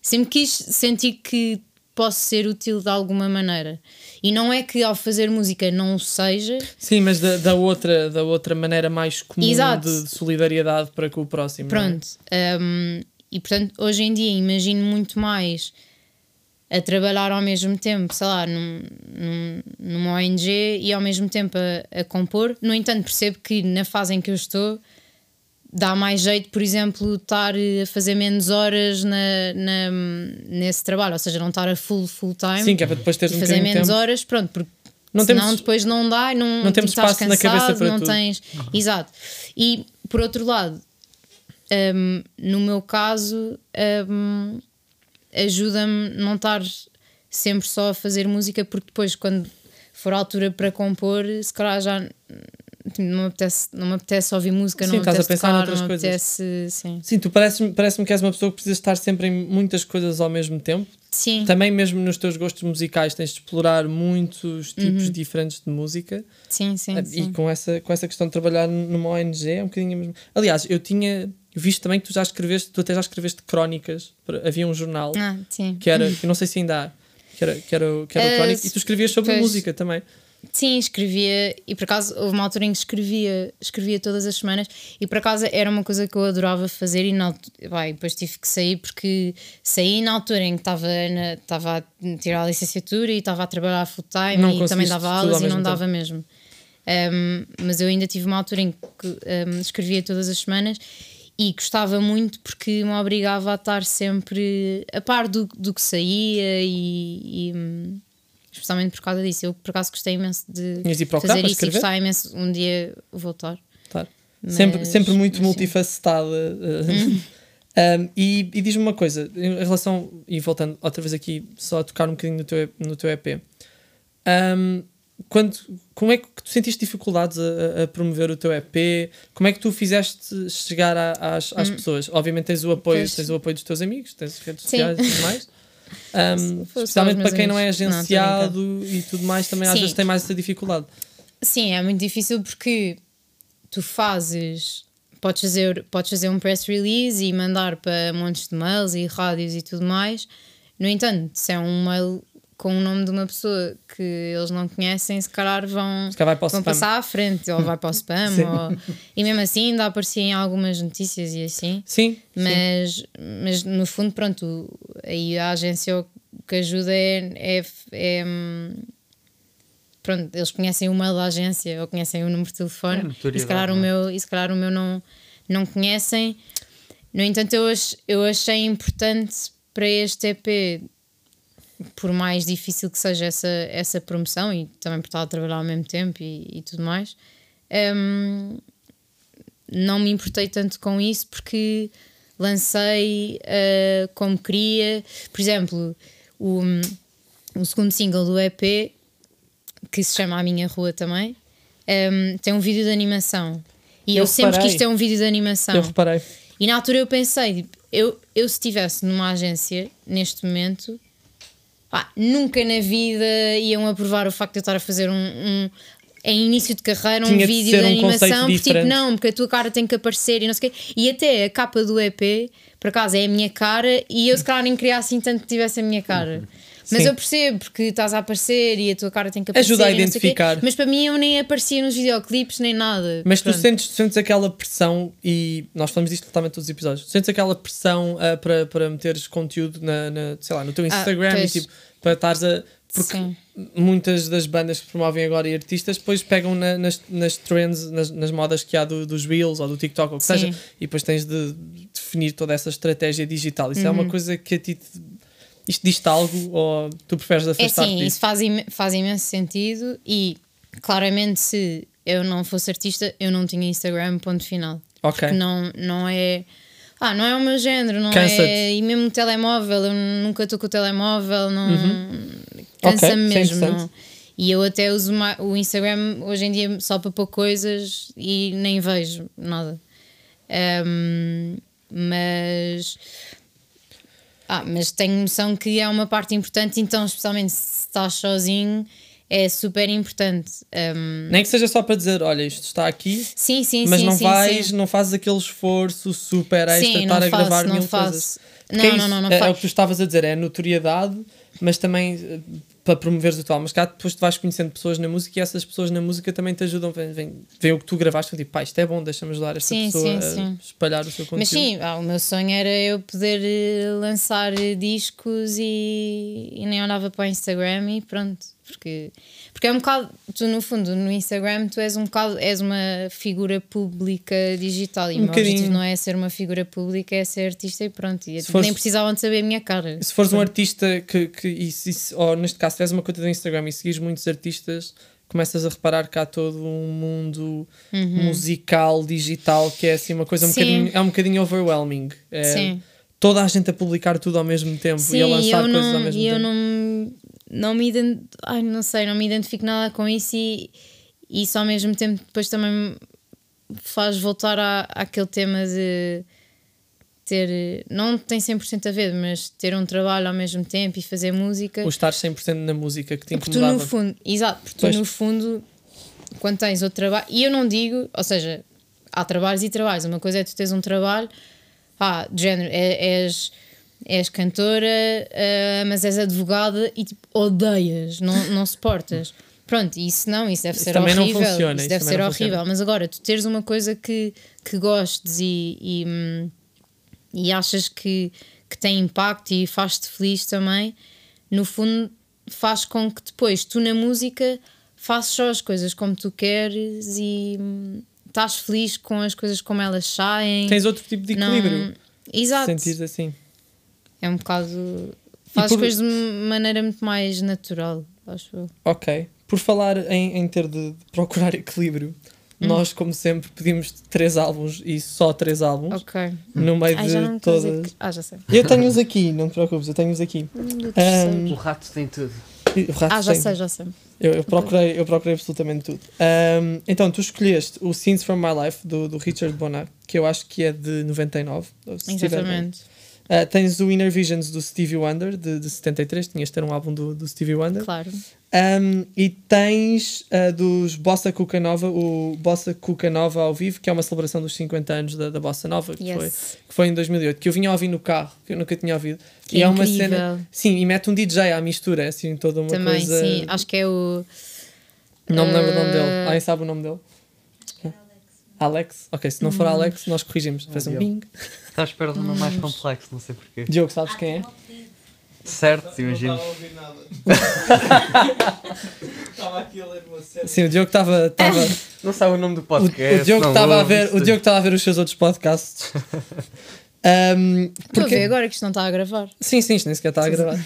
sempre quis sentir que posso ser útil de alguma maneira. E não é que ao fazer música não o seja, Sim, mas da, da outra, da outra maneira mais comum de, de solidariedade para com o próximo. é? Pronto. um, e portanto, hoje em dia imagino muito mais a trabalhar ao mesmo tempo, sei lá, num, num, numa ONG e ao mesmo tempo a, a compor. No entanto, percebo que na fase em que eu estou dá mais jeito, por exemplo, estar a fazer menos horas na, na- nesse trabalho, ou seja, não estar a full, full time Sim, que é para depois teres e um fazer menos tempo. horas, pronto, porque Não senão temos- depois não dá, não, não temos tipo, estás espaço na cabeça cansado, para não tudo. tens. Exato. E por outro lado, hum, no meu caso, hum, ajuda-me não estar sempre só a fazer música, porque depois, quando for a altura para compor, se calhar já não me apetece, não me apetece ouvir música, Sim, não me estás a apetece pensar tocar, não me coisas. apetece. Sim. Sim, tu parece-me parece que és uma pessoa que precisa estar sempre em muitas coisas ao mesmo tempo. Sim. Também mesmo nos teus gostos musicais tens de explorar muitos tipos diferentes de música. Sim, sim, Ah, Uhum. sim. E com essa, com essa questão de trabalhar numa ONG é um bocadinho mesmo. Aliás, eu tinha visto também que tu já escreveste, tu até já escreveste crónicas. Havia um jornal Ah, que era, que não sei se ainda há, que era, que era, que era o (laughs) Ah, crónico, e tu escrevias sobre pois. música também. Sim, escrevia, e por acaso houve uma altura em que escrevia, escrevia todas as semanas, e por acaso era uma coisa que eu adorava fazer, e na, vai, depois tive que sair, porque saí na altura em que estava estava a tirar a licenciatura e estava a trabalhar full time Não e também dava aulas e não dava mesmo. Um, mas eu ainda tive uma altura em que um, escrevia todas as semanas e gostava muito porque me obrigava a estar sempre a par do, do que saía e, e, hum, especialmente por causa disso. Eu por acaso gostei imenso de fazer isso e escrever? gostava imenso um dia voltar. Claro. Mas- sempre, sempre muito multifacetada. uh, (laughs) um, e e diz-me uma coisa, em relação, e voltando outra vez aqui, só a tocar um bocadinho no teu, E- no teu EP. Um, quando, como é que tu sentiste dificuldades a, a- promover o teu EP? Como é que tu fizeste chegar a- às, às pessoas? Obviamente tens o apoio, Hum. Pois. tens o apoio dos teus amigos, tens redes Sim. sociais e tudo mais. (laughs) Um, especialmente para quem não é amigos. Não, agenciado e tudo mais, também às Sim. vezes tem mais essa dificuldade. Sim, é muito difícil porque tu fazes. Podes fazer, podes fazer um press release e mandar para montes de mails e rádios e tudo mais. No entanto, se é um mail com o nome de uma pessoa que eles não conhecem, se calhar vão, Se calhar vão passar à frente ou vai para o (laughs) spam. Ou- e mesmo assim ainda aparecia em algumas notícias e assim. Sim, sim. Mas, mas no fundo, pronto, aí a agência o que ajuda é. é, é, pronto, eles conhecem o mail da agência ou conhecem o número de É, telefone notoriedade, e se calhar o é? meu, e se calhar o meu não, não conhecem. No entanto, eu, ach, eu achei importante para este EP por mais difícil que seja essa, essa promoção e também por estar a trabalhar ao mesmo tempo e, e tudo mais, hum, não me importei tanto com isso porque lancei uh, como queria. Por exemplo, o, o segundo single do EP, que se chama A Minha Rua também, um, tem um vídeo de animação. E eu, Eu sempre quis ter um vídeo de animação. Eu reparei. E na altura eu pensei, tipo, eu, eu se estivesse numa agência neste momento, pá, nunca na vida iam aprovar o facto de eu estar a fazer um, um- em início de carreira um Tinha vídeo de um animação, porque tipo, não, porque a tua cara tem que aparecer e não sei o quê. E até a capa do EP, por acaso, é a minha cara e eu se calhar nem queria assim tanto que tivesse a minha cara. Mas Sim. eu percebo porque estás a aparecer e a tua cara tem que aparecer. Ajuda a e quê. identificar. Mas para mim eu nem aparecia nos videoclipes nem nada. Mas tu sentes, sentes aquela pressão, e nós falamos disto totalmente todos os episódios, sentes aquela pressão ah, para, para meteres conteúdo na, na- sei lá, no teu Instagram e Ah, pois. tipo, para estares a. Porque Sim. muitas das bandas que promovem agora e artistas depois pegam na- nas, nas trends, nas, nas modas que há do- dos Reels ou do TikTok ou o que Sim. seja, e depois tens de definir toda essa estratégia digital. Isso é Uhum. uma coisa que a ti. Isto diz-te algo ou tu preferes É afastar-te sim, disso? isso faz, im- faz imenso sentido e claramente se eu não fosse artista eu não tinha Instagram, ponto final. Ok. Porque não, não é. Ah, não é o meu género, não é. E mesmo o telemóvel, eu nunca estou com o telemóvel, não. Uhum. Cansa-me Ok, isso é mesmo. Não. E eu até uso o Instagram hoje em dia só para pôr coisas e nem vejo nada. Ahm, mas. Ah, mas tenho noção que é uma parte importante, então, especialmente se estás sozinho, é super importante. Ahm, Nem que seja só para dizer, olha, isto está aqui, sim, sim, mas sim. não sim, vais, sim. não fazes aquele esforço super extra Sim, estar a faço, gravar não mil faço. coisas. Não, é não, isso, não, não é, é o que tu estavas a dizer, é a notoriedade, mas também eh, para promoveres o teu mas cá depois tu vais conhecendo pessoas na música e essas pessoas na música também te ajudam, vêm, vêm, vêm o que tu gravaste e tipo, pá, isto é bom, deixa-me ajudar esta Sim, pessoa sim, a sim. espalhar o seu conteúdo. Mas sim, ah, o meu sonho era eu poder eh, lançar discos e, e nem olhava para o Instagram e pronto. Porque, porque é um bocado, tu no fundo, no Instagram, tu és um bocado, és uma figura pública digital e Um o meu objetivo não é ser uma figura pública, é ser artista e pronto. E fores- nem precisavam de saber a minha cara. Se fores um artista que, que se- se- ou neste caso, se tiveres uma conta do Instagram e seguires muitos artistas, começas a reparar que há todo um mundo musical, digital, que é assim uma coisa um Uhum. Sim. bocadinho, é um bocadinho overwhelming. É Sim. Toda a gente a publicar tudo ao mesmo tempo e a lançar coisas ao não, mesmo e eu tempo. Não, me ident... Ai, não sei, não me identifico nada com isso e e isso ao mesmo tempo depois também me faz voltar à, àquele tema de ter, não tem 100% a ver, mas ter um trabalho ao mesmo tempo e fazer música. O estar 100% na música que te Porque tu no fundo, exato, porque tu no fundo, quando tens outro trabalho, e eu não digo, ou seja, há trabalhos e trabalhos. Uma coisa é tu tens um trabalho, ah, de género, é- és, cantora, ah, mas és advogada e tipo, odeias, não, não suportas. Pronto, isso não, isso deve Isso ser também não horrível. funciona, isso isso deve ser não horrível. funciona. Mas agora, tu teres uma coisa que, que gostes e, e, e achas que, que tem impacto e faz-te feliz também, no fundo faz com que depois tu na música faças só as coisas como tu queres e hum, estás feliz com as coisas como elas saem. Tens outro tipo de Não- equilíbrio. Exato. Sentires assim. É um bocado. Faz por- as coisas de maneira muito mais natural, acho eu. Ok. Por falar em, em ter de, procurar (laughs) equilíbrio, Hum. nós, como sempre, pedimos três álbuns e só três álbuns Ok. no meio Ai, já não de todas. que- Ah, já sei. Eu tenho-os aqui, não te preocupes, eu tenho-os aqui. Terceiro. O rato tem tudo. O rato Ah, já tem. sei, já sei. Eu, eu procurei, eu procurei absolutamente tudo. Ahm, então, tu escolheste o Scenes from My Life do, do Richard Bonar, que eu acho que é de 99. ou se tiver bem. Exatamente. Ah, tens o Inner Visions do Stevie Wonder, de, de 73. Tinhas de ter um álbum do, do Stevie Wonder. Claro. Um, e tens ah, dos Bossa Cuca Nova, o Bossa Cuca Nova ao vivo, que é uma celebração dos 50 anos da, da Bossa Nova, que, Yes. foi, que foi em 2008, que eu vinha a ouvir no carro, que eu nunca tinha ouvido. Que e é uma cena. Sim, e mete um DJ à mistura, é assim, toda uma Também, coisa. sim. Acho que é o. Não me lembro o nome dele. Alguém sabe o nome dele? Alex. Ok, se não Hum. for Alex, nós corrigimos. Faz um bing. Está à espera de uma mais complexo, não sei porquê. Diogo, sabes quem é? Certo, imagino. ouvir nada. (laughs) Estava aqui a ler uma série. Sim, o Diogo estava. Não sabe o nome do podcast. o Diogo estava a ver, o Diogo estava a ver os seus outros podcasts. (laughs) Um, Estou a porque- ver agora que isto não está a gravar. Sim, sim, isto nem sequer está a gravar.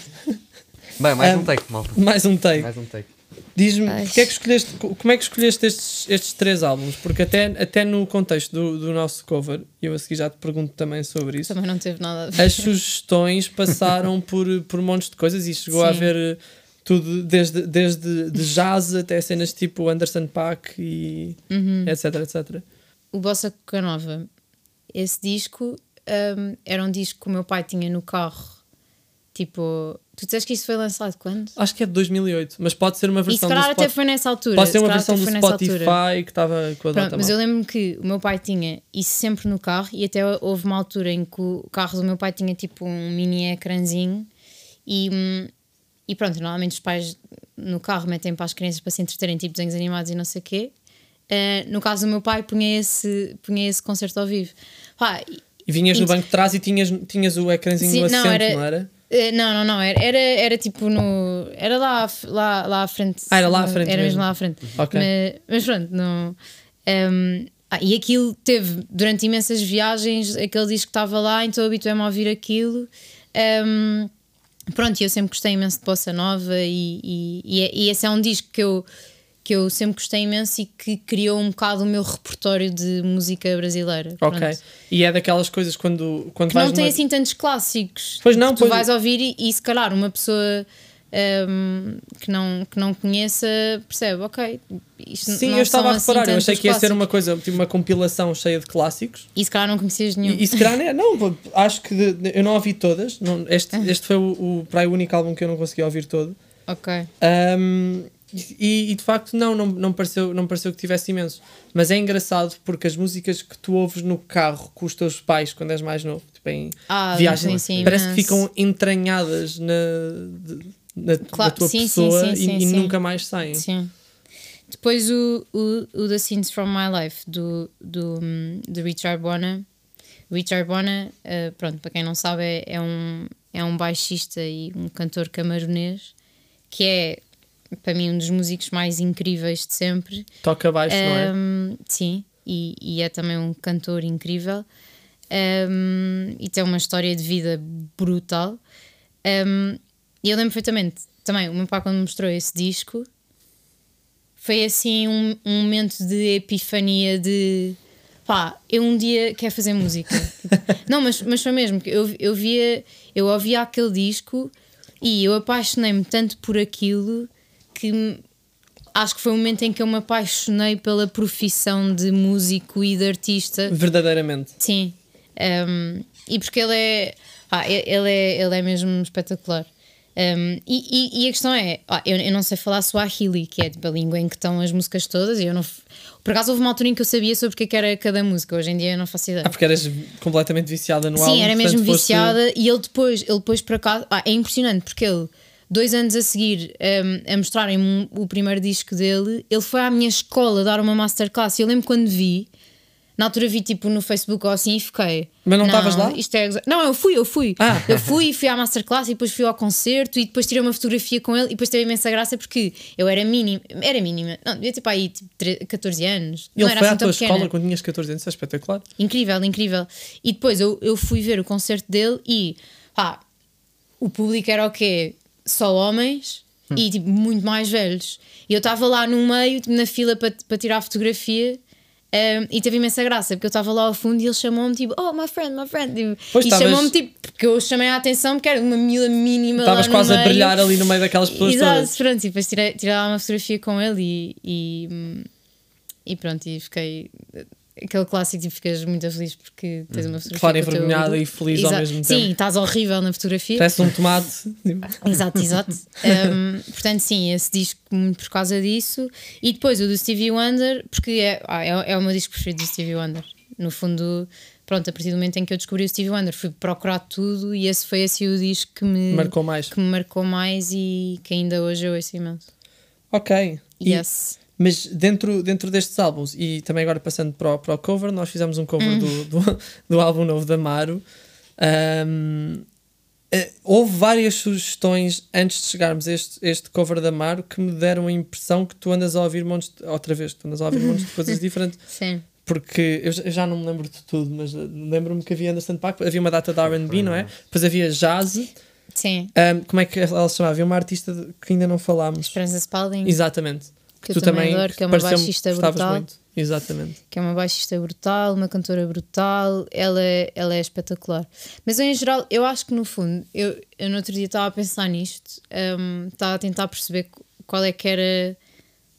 Bem, mais Ah, um take, malta. Mais um take. Mais um take. Diz-me, porque é que escolheste, co- como é que escolheste estes, estes três álbuns? Porque até, até no contexto do, do nosso cover, e eu a seguir já te pergunto também sobre isso, Também não teve nada a ver. as sugestões passaram (laughs) por, por montes de coisas e chegou a Sim. haver eh, tudo, desde, desde de jazz até cenas tipo Anderson Paak e Uhum. etc, etc. O Bossa Cuca Nova, esse disco hum, era um disco que o meu pai tinha no carro. Tipo, tu disseste que isso foi lançado quando? Acho que é de 2008, mas pode ser uma E se versão do calhar até Spotify. foi nessa altura. Pode ser se uma versão do Spotify que estava com a Pronto, data mas mal. eu lembro que o meu pai tinha isso sempre no carro e até houve uma altura em que o carro do meu pai tinha tipo um mini ecrãzinho e, e pronto, normalmente os pais no carro metem para as crianças para se entreterem tipo desenhos animados e não sei o quê. Eh, no caso do meu pai punha esse, punha esse concerto ao vivo. Pá, e- E vinhas no Int- banco de trás e tinhas, tinhas o ecrãzinho Sim, no não, assento, era- não era? Eh, não, não, não, era, era, era tipo no. Era lá, lá, lá à frente. Ah, era lá à frente Era mesmo mesmo. lá à frente. Ok. Mas, mas pronto, não. ehm, ah, e aquilo teve, durante imensas viagens, aquele disco que estava lá, então habituei-me a ouvir aquilo. Ehm, pronto, e eu sempre gostei imenso de Bossa Nova, e, e, e, é- e esse é um disco que eu, que eu sempre gostei imenso e que criou um bocado o meu repertório de música brasileira. Ok. Pronto. E é daquelas coisas quando, quando Que vais não tem numa- assim tantos clássicos. Pois não, tu pois- vais ouvir e, e se calhar uma pessoa hum, que, não, que não conheça percebe, ok. Sim, eu estava a reparar, assim eu achei que ia ser clássicos. uma coisa, tipo uma compilação cheia de clássicos. E se calhar não conhecias nenhum. E, e se calhar, não é- não, acho que de- eu não ouvi todas. Não, este, Ah. este foi o, o, para aí o único álbum que eu não consegui ouvir todo. Ok. Um, e, e de facto, não, não, não, pareceu, não pareceu que tivesse imenso. Mas é engraçado porque as músicas que tu ouves no carro com os teus pais quando és mais novo, tipo em Ah, viagem, sim, sim, parece que ficam entranhadas na, na, Claro, na tua sim, pessoa e, e nunca mais saem. Sim. Depois o, o, o The Scenes From My Life do, do, hum, do Richard Bona. Richard Bona, eh, pronto, para quem não sabe, é, é um, é um baixista e um cantor camaronês que é, para mim, um dos músicos mais incríveis de sempre. Toca baixo, não é? Um, sim, e, e é também um cantor incrível Um, e tem uma história de vida brutal. Um, e eu lembro perfeitamente também, o meu pai, quando me mostrou esse disco, foi assim um, um momento de epifania de pá, eu um dia quero fazer música. (laughs) Não, mas, mas foi mesmo, que eu, eu via, eu ouvia aquele disco e eu apaixonei-me tanto por aquilo que acho que foi o momento em que eu me apaixonei pela profissão de músico e de artista. Verdadeiramente. Sim. Um, e porque ele é, e- ele é. Ele é mesmo espetacular. Um, e, e- e a questão é: ah, eu, eu não sei falar Swahili, que é tipo, a língua em que estão as músicas todas. E eu não, por acaso houve uma altura em que eu sabia sobre o que é que era cada música. Hoje em dia eu não faço ideia. Ah, porque eras completamente viciada no Sim, álbum. era portanto mesmo viciada e ele depois, ele depois por acaso, ah, é impressionante porque ele, dois anos a seguir um, a mostrarem o primeiro disco dele, ele foi à minha escola dar uma masterclass. Eu lembro quando vi, na altura vi tipo no Facebook ou assim e fiquei. Mas não estavas lá? Isto é... Não, eu fui, eu fui. Ah. Eu fui e fui à masterclass e depois fui ao concerto e depois tirei uma fotografia com ele e depois teve imensa graça porque eu era mínima, era mínima, não, devia ter para aí tipo, tre- 14 anos. Ele não era foi assim à tua pequena. escola quando tinhas 14 anos, é espetacular. Incrível, incrível. E depois eu, eu fui ver o concerto dele e pá, o público era o quê? Só homens e tipo, muito mais velhos. E eu estava lá no meio, tipo, na fila para para tirar a fotografia. um, e teve imensa graça, porque eu estava lá ao fundo e ele chamou-me tipo, oh, my friend, my friend. Tipo, Pois, e chamou-me tipo, porque eu chamei a atenção, porque era uma mila mínima. Estavas quase a meio. brilhar ali no meio daquelas pessoas Exato, todas. pronto, e depois tirei, tirei lá uma fotografia com ele e, e, e pronto, e fiquei. Aquele clássico, tipo, ficas muito feliz porque tens uma fotografia. Claro, teu envergonhada ídolo. e feliz ao Exato. mesmo Sim, tempo. estás horrível na fotografia. Parece um tomate. (laughs) Exato, exato. Um, portanto, sim, esse disco por causa disso. E depois o do Stevie Wonder, porque é, ah, é, é o meu disco preferido do Stevie Wonder. No fundo, pronto, a partir do momento em que eu descobri o Stevie Wonder, fui procurar tudo e esse foi assim o disco que me Marcou mais. que me marcou mais e que ainda hoje eu ouço imenso. Ok. E- Yes. Mas dentro, dentro destes álbuns, e também agora passando para o, para o cover, nós fizemos um cover Hum. do, do, do álbum novo da Maru. Ahm, eh, houve várias sugestões antes de chegarmos a este, este cover da Maru que me deram a impressão que tu andas a ouvir montes de, outra vez, tu andas a ouvir montes de coisas (laughs) diferentes. Sim. Porque eu já- eu já não me lembro de tudo, mas eh, lembro-me que havia Anderson Paak, havia uma data de RB, não é? Depois havia jazz, Sim, Ahm, como é que ela se chamava? Havia uma artista que ainda não falámos. Esperança Spalding, Exatamente. Que eu também adoro, que é uma baixista brutal. muito. Exatamente. que é uma baixista brutal, uma cantora brutal, ela é, ela é espetacular. Mas eu, em geral, eu acho que no fundo, eu, eu no outro dia estava a pensar nisto, hum, estava a tentar perceber qu- qual é que era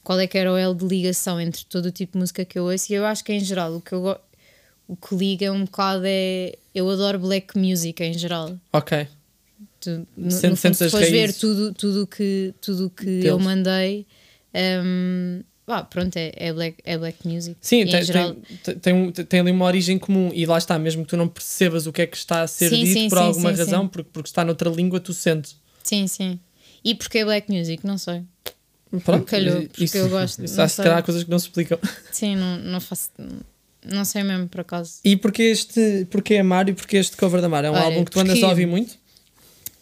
qual é que era o elo de ligação entre todo o tipo de música que eu ouço e eu acho que em geral o que eu o que liga um bocado é eu adoro black music em geral. Ok. Tu, no, Sente- no fundo, se fores ver tudo tudo que tudo que Deles. eu mandei hum, pá, pronto, é, é, black, é black music. Sim, em tem, geral, tem, tem, um- tem ali uma origem comum e lá está, mesmo que tu não percebas o que é que está a ser Sim, dito sim, por sim, alguma razão. Porque, porque está noutra língua, tu sentes. Sim, sim. E porque é black music? Não sei. Pronto, Calhou, porque eu gosto, Isso há coisas que não se explicam. (laughs) Sim, não, não faço. Não sei mesmo, por acaso. E porquê este, porquê Amar e porquê este cover da Mar? É um Olha, álbum que tu andas porque- a ouvir muito?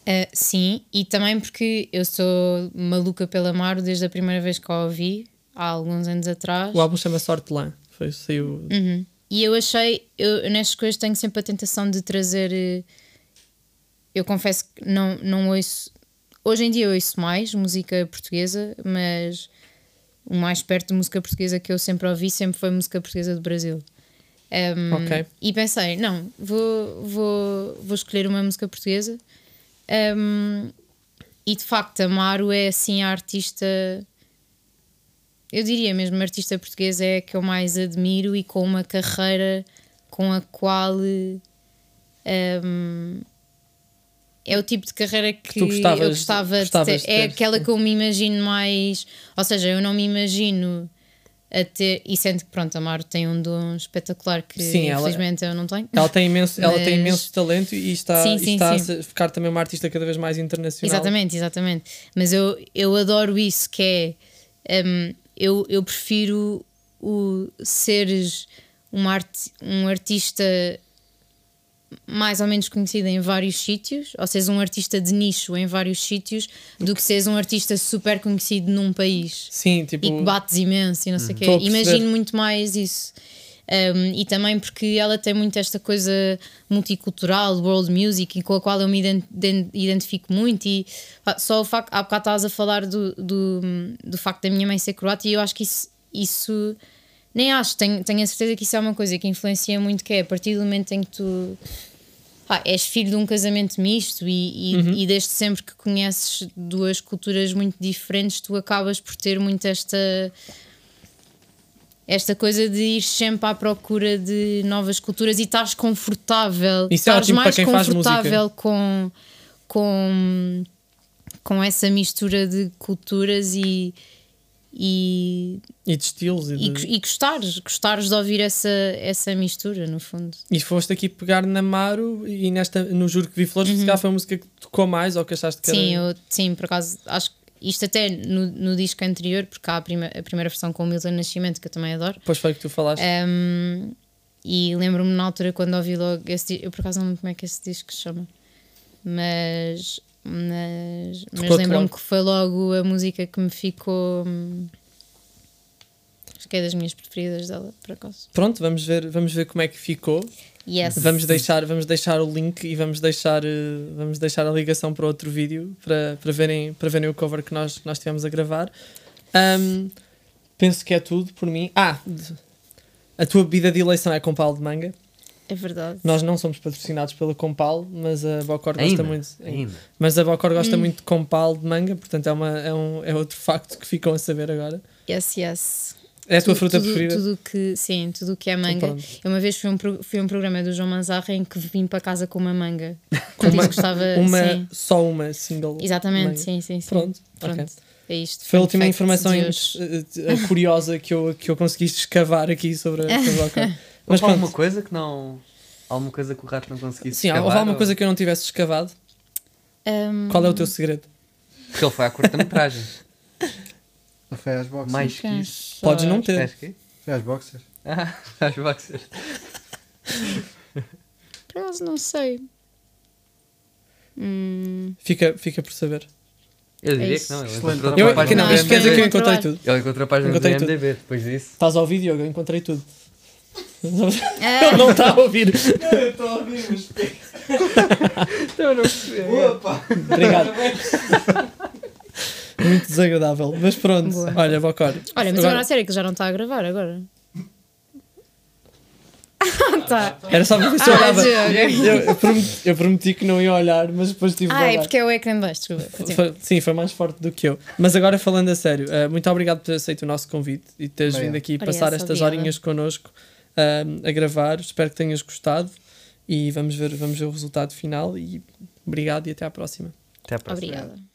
Uh, sim, e também porque eu sou maluca pela Maro desde a primeira vez que a ouvi, há alguns anos atrás. O álbum chama-se Hortelã. Foi, saiu. Uhum. E eu achei, eu nestas coisas tenho sempre a tentação de trazer. eh, Eu confesso que não, não ouço. Hoje em dia eu ouço mais música portuguesa, mas o mais perto de música portuguesa que eu sempre ouvi sempre foi música portuguesa do Brasil. Um, Ok. E pensei, não, vou, vou, vou escolher uma música portuguesa. Um, e de facto, a Maru é assim a artista eu diria mesmo, a artista portuguesa é a que eu mais admiro e com uma carreira com a qual hum, é o tipo de carreira que, gostavas- eu gostava de ter. É aquela que eu me imagino mais. Ou seja, eu não me imagino a ter. E sendo que, pronto, a Maro tem um dom espetacular que Sim, ela- infelizmente eu não tenho. Ela tem imenso, ela tem Mas- imenso talento e está, Sim, sim, está a ficar também uma artista cada vez mais internacional. Exatamente, exatamente. Mas eu, eu adoro isso, que é hum, eu, eu prefiro o seres uma arte, um artista mais ou menos conhecido em vários sítios, ou seres um artista de nicho em vários sítios, do que seres um artista super conhecido num país Sim, tipo. e que bates imenso e não sei o quê. A perceber. Imagino muito mais isso. Um, e também porque ela tem muito esta coisa multicultural, world music, com a qual eu me ident- den- identifico muito. E só o facto, há bocado estavas a falar do, do, do facto da minha mãe ser croata, e eu acho que isso, isso nem acho, tenho, tenho a certeza que isso é uma coisa que influencia muito, que é a partir do momento em que tu pá, és filho de um casamento misto e, e, e desde sempre que conheces duas culturas muito diferentes, tu acabas por ter muito esta esta coisa de ir sempre à procura de novas culturas e estás confortável, Isso é estás para mais confortável com, com, com essa mistura de culturas e, e, E de estilos. E, e, de... e gostares, gostares de ouvir essa, essa mistura, no fundo. E foste aqui pegar na Maru e nesta, no Juro que Vi Flores, se calhar foi a música que tocou mais ou que achaste que Uhum. Sim, era. eu, sim, por acaso, acho que isto até no, no disco anterior, porque há a, prima, a primeira versão com o Milton Nascimento, que eu também adoro. Depois foi que tu falaste. Um, e lembro-me na altura quando ouvi logo esse disco, eu por acaso não lembro como é que esse disco se chama, mas, mas, mas lembro-me que foi logo a música que me ficou. hum, Acho que é das minhas preferidas dela, por acaso. Pronto, vamos ver, vamos ver como é que ficou. Yes. Vamos deixar, vamos deixar o link e vamos deixar, eh, vamos deixar a ligação para outro vídeo para, para, verem, para verem o cover que nós, que nós tivemos a gravar. Ahm, penso que é tudo por mim. Ah, a tua bebida de eleição é Compal de manga. É verdade. Nós não somos patrocinados pela Compal, mas a Bocor gosta Ainda, muito. ainda. Mas a Bocor gosta Hum. muito de Compal de manga, portanto é, uma, é, um, é outro facto que ficam a saber agora. Yes, yes. É a tua Tu- fruta tudo, preferida? Tudo que, sim, tudo que é manga. pronto. Eu uma vez fui a um, pro- fui um programa do João Manzarra em que vim para casa com uma manga. Com uma, gostava, (laughs) uma sim. só uma single. Exatamente, manga. sim, sim, sim. Pronto, Pronto. ok. É isto. Foi a última informação eh, eh, curiosa que eu, que eu consegui escavar aqui sobre a, sobre a Bocor. (laughs) Mas Mas alguma coisa que não. Alguma coisa que o rato não conseguisse sim, escavar, houve alguma ou- coisa que eu não tivesse escavado? Um, Qual é o teu segredo? Porque ele foi à curta-metragem. Não (laughs) foi às boxers. Mais que isso. Podes não ter. Foi às boxers. Ah, (laughs) às boxers. Por acaso não sei. Hum, Fica, fica por saber. Eu diria isso. que não. Ele Excelente encontrou Eu, a que página não, do isto quer dizer que eu IMDb. encontrei tudo. Ele encontrou a página do Encontrei tudo. IMDB depois disso. Estás a ouvir, Diogo? Eu encontrei tudo. (laughs) ah, Ele não está a ouvir. Não, eu estou a ouvir, mas Eu não percebi. Opa! Obrigado. Muito desagradável. Mas pronto, Boa. olha, Bocor. Olha, mas agora a sério que já não está a gravar agora. (laughs) tá. Era só para ver se eu Ah, olhava. Eu, eu prometi, eu prometi que não ia olhar, mas depois tive Ah, é porque é o ecrã de baixo, desculpa. Sim, foi mais forte do que eu. Mas agora falando a sério, eh, muito obrigado por ter aceito o nosso convite e teres Obrigado. vindo aqui passar estas obrigada. horinhas connosco eh, a gravar. Espero que tenhas gostado e vamos ver, vamos ver o resultado final. E obrigado e até à próxima. Até à próxima. Obrigada.